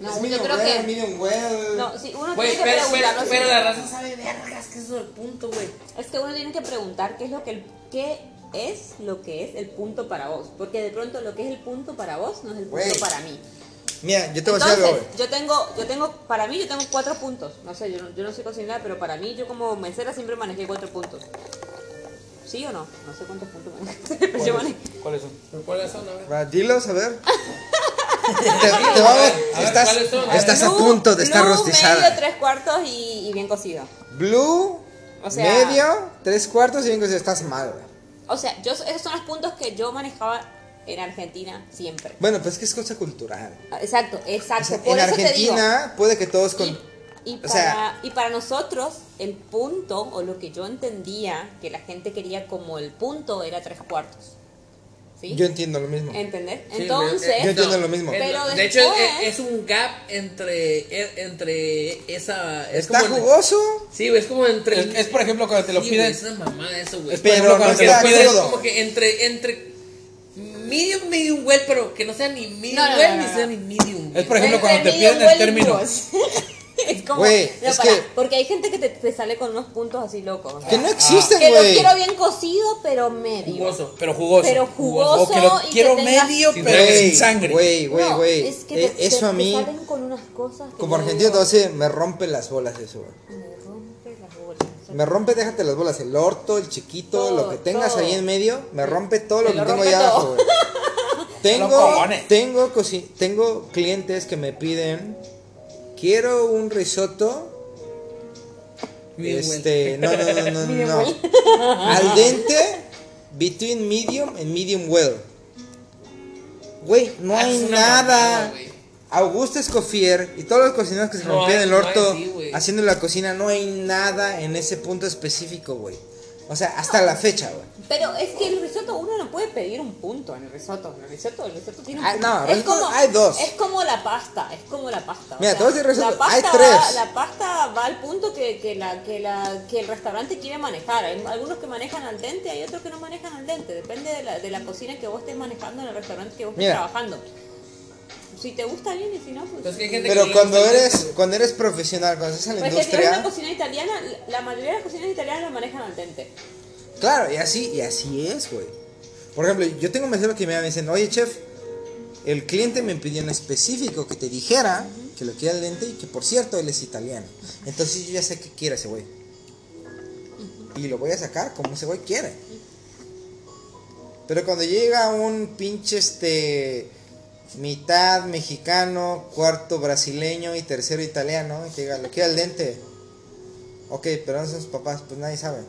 No, es yo medium creo que- medium well. No, sí, uno tiene que pero, pero, preguntarlo. pero sí. la raza sabe vergas que es eso del punto, güey. Es que uno tiene que preguntar qué es lo que el, qué es lo que es el punto para vos, porque de pronto lo que es el punto para vos no es el punto para mí. Mira, yo te voy a decir Entonces, algo, yo tengo, yo tengo, para mí yo tengo cuatro puntos. No sé, yo no, yo no sé cocinar, pero para mí yo como mesera siempre manejé cuatro puntos. ¿Sí o no? No sé cuántos puntos manejé, pero. ¿Cuáles son? ¿Pero ¿Cuáles son? A ver. Va, dilos, a ver. te, te va a ver, A ver, estás, ¿cuáles son? estás a Blue- punto de estar blue, rostizada. medio, tres cuartos y, y bien cocido. Blue, O sea- medio, tres cuartos y cinco, estás mal, güey. O sea, yo, esos son los puntos que yo manejaba en Argentina siempre. Bueno, pues es que es cosa cultural. Ah, Exacto, O exacto. sea, Por en eso te digo. Argentina puede que todos con... Y, y o sea- y para nosotros, el punto, o lo que yo entendía que la gente quería como el punto, era tres cuartos. ¿Sí? Yo entiendo lo mismo. ¿Entendés? Sí, Entonces, Yo entiendo lo mismo. Pero de hecho, es, es un gap entre, e- entre esa. Es ¿Está como- jugoso? Sí, güey, es como entre. Es, es, por ejemplo cuando te lo Sí, piden. es una mamada eso, güey. Es por Pero ejemplo no cuando te lo piden. es como que entre, entre medium, medium well, pero que no sea ni medium No, no, well no, ni no, sea ni medium Es well. por ejemplo cuando te piden el término. es como, Güey, no, es pará, que- porque hay gente que te, te sale con unos puntos así locos. o sea, Que no existen, que lo güey. quiero bien cocido, pero medio. Jugoso. Pero jugoso. Pero jugoso O que lo y que quiero tenga- medio, pero Güey, sin sangre. Güey, güey, No, güey. es que Eh, te- eso te- a mí, salen con unas cosas que como argentino, decir, me rompe las bolas eso, güey. Me rompe las bolas. Me rompe, déjate las bolas, el orto, el chiquito, Todo, lo que tengas todo. ahí en medio, me rompe todo lo que lo tengo ahí abajo, güey. Tengo, tengo, tengo clientes que me piden, quiero un risotto, Medium well. este, no, no, no, no, no, well. al dente, between medium and medium well. Güey, no Ah, hay nada. mamada, güey. Augusto Escofier y todos los cocineros que se No rompían hay- el no hay, orto sí, haciendo la cocina, no hay nada en ese punto específico, güey. O sea, hasta la fecha, güey. Pero es que el risotto uno no puede pedir un punto en el risotto. En el risotto, el risotto tiene un Ah, punto. no, es risotto como, hay dos. Es como la pasta, es como la pasta. Mira, a decir risotto, la pasta hay Va, tres. la pasta va al punto que, que, la, que, la, que el restaurante quiere manejar. Hay algunos que manejan al dente, hay otros que no manejan al dente. Depende de la, de la cocina que vos estés manejando en el restaurante que vos estés Mira. trabajando. Si te gusta bien y si no, pues... Pero que hay gente que cuando el eres, cuando eres profesional, cuando estás en la Pues que si una industria, cocina italiana, la mayoría de las cocinas italianas la manejan al dente. claro, y así, y así es, güey. Por ejemplo, yo tengo meseros que me dicen, oye chef, el cliente me pidió en específico que te dijera que lo quiere al dente y que por cierto él es italiano. Entonces yo ya sé qué quiere ese güey. Y lo voy a sacar como ese güey quiere. Pero cuando llega un pinche este mitad mexicano, cuarto brasileño y tercero italiano, y te diga, lo quiere al dente. Ok, pero no son sus papás, pues nadie sabe.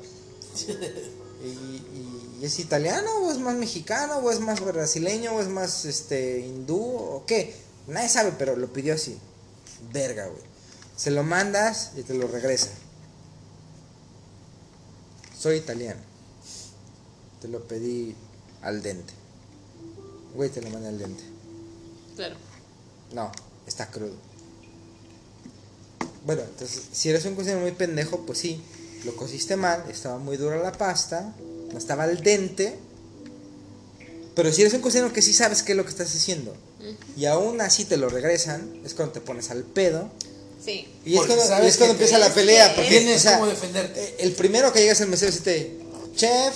¿Y, y- y es italiano o es más mexicano o es más brasileño o es más este hindú o qué? Nadie sabe, pero lo pidió así. Verga, güey. Se lo mandas y te lo regresa. Soy italiano. Te lo pedí al dente. Güey, te lo mandé al dente. Claro. No, está crudo. Bueno, entonces, si eres un cocinero muy pendejo, pues sí. lo cociste mal, estaba muy dura la pasta, no estaba al dente. Pero si eres un cocinero que sí sabes qué es lo que estás haciendo y aún así te lo regresan, es cuando te pones al pedo. Sí. Y es Porque cuando, sabes y es cuando empieza te- la pelea. Porque, tienes o sea, cómo defenderte. eh, El primero que llegas al mesero y dice, chef,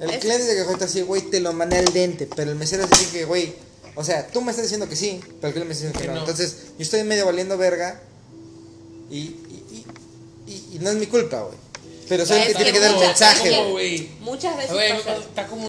el Es- cliente que cuenta así, güey, te lo mandé al dente. Pero el mesero dice que, güey, o sea, tú me estás diciendo que sí, pero el cliente me está diciendo que, Que no. no. Entonces, yo estoy medio valiendo verga y, y, y, y- y no es mi culpa, güey. Pero soy el que tiene que dar el mensaje, güey. Muchas veces pasa. está como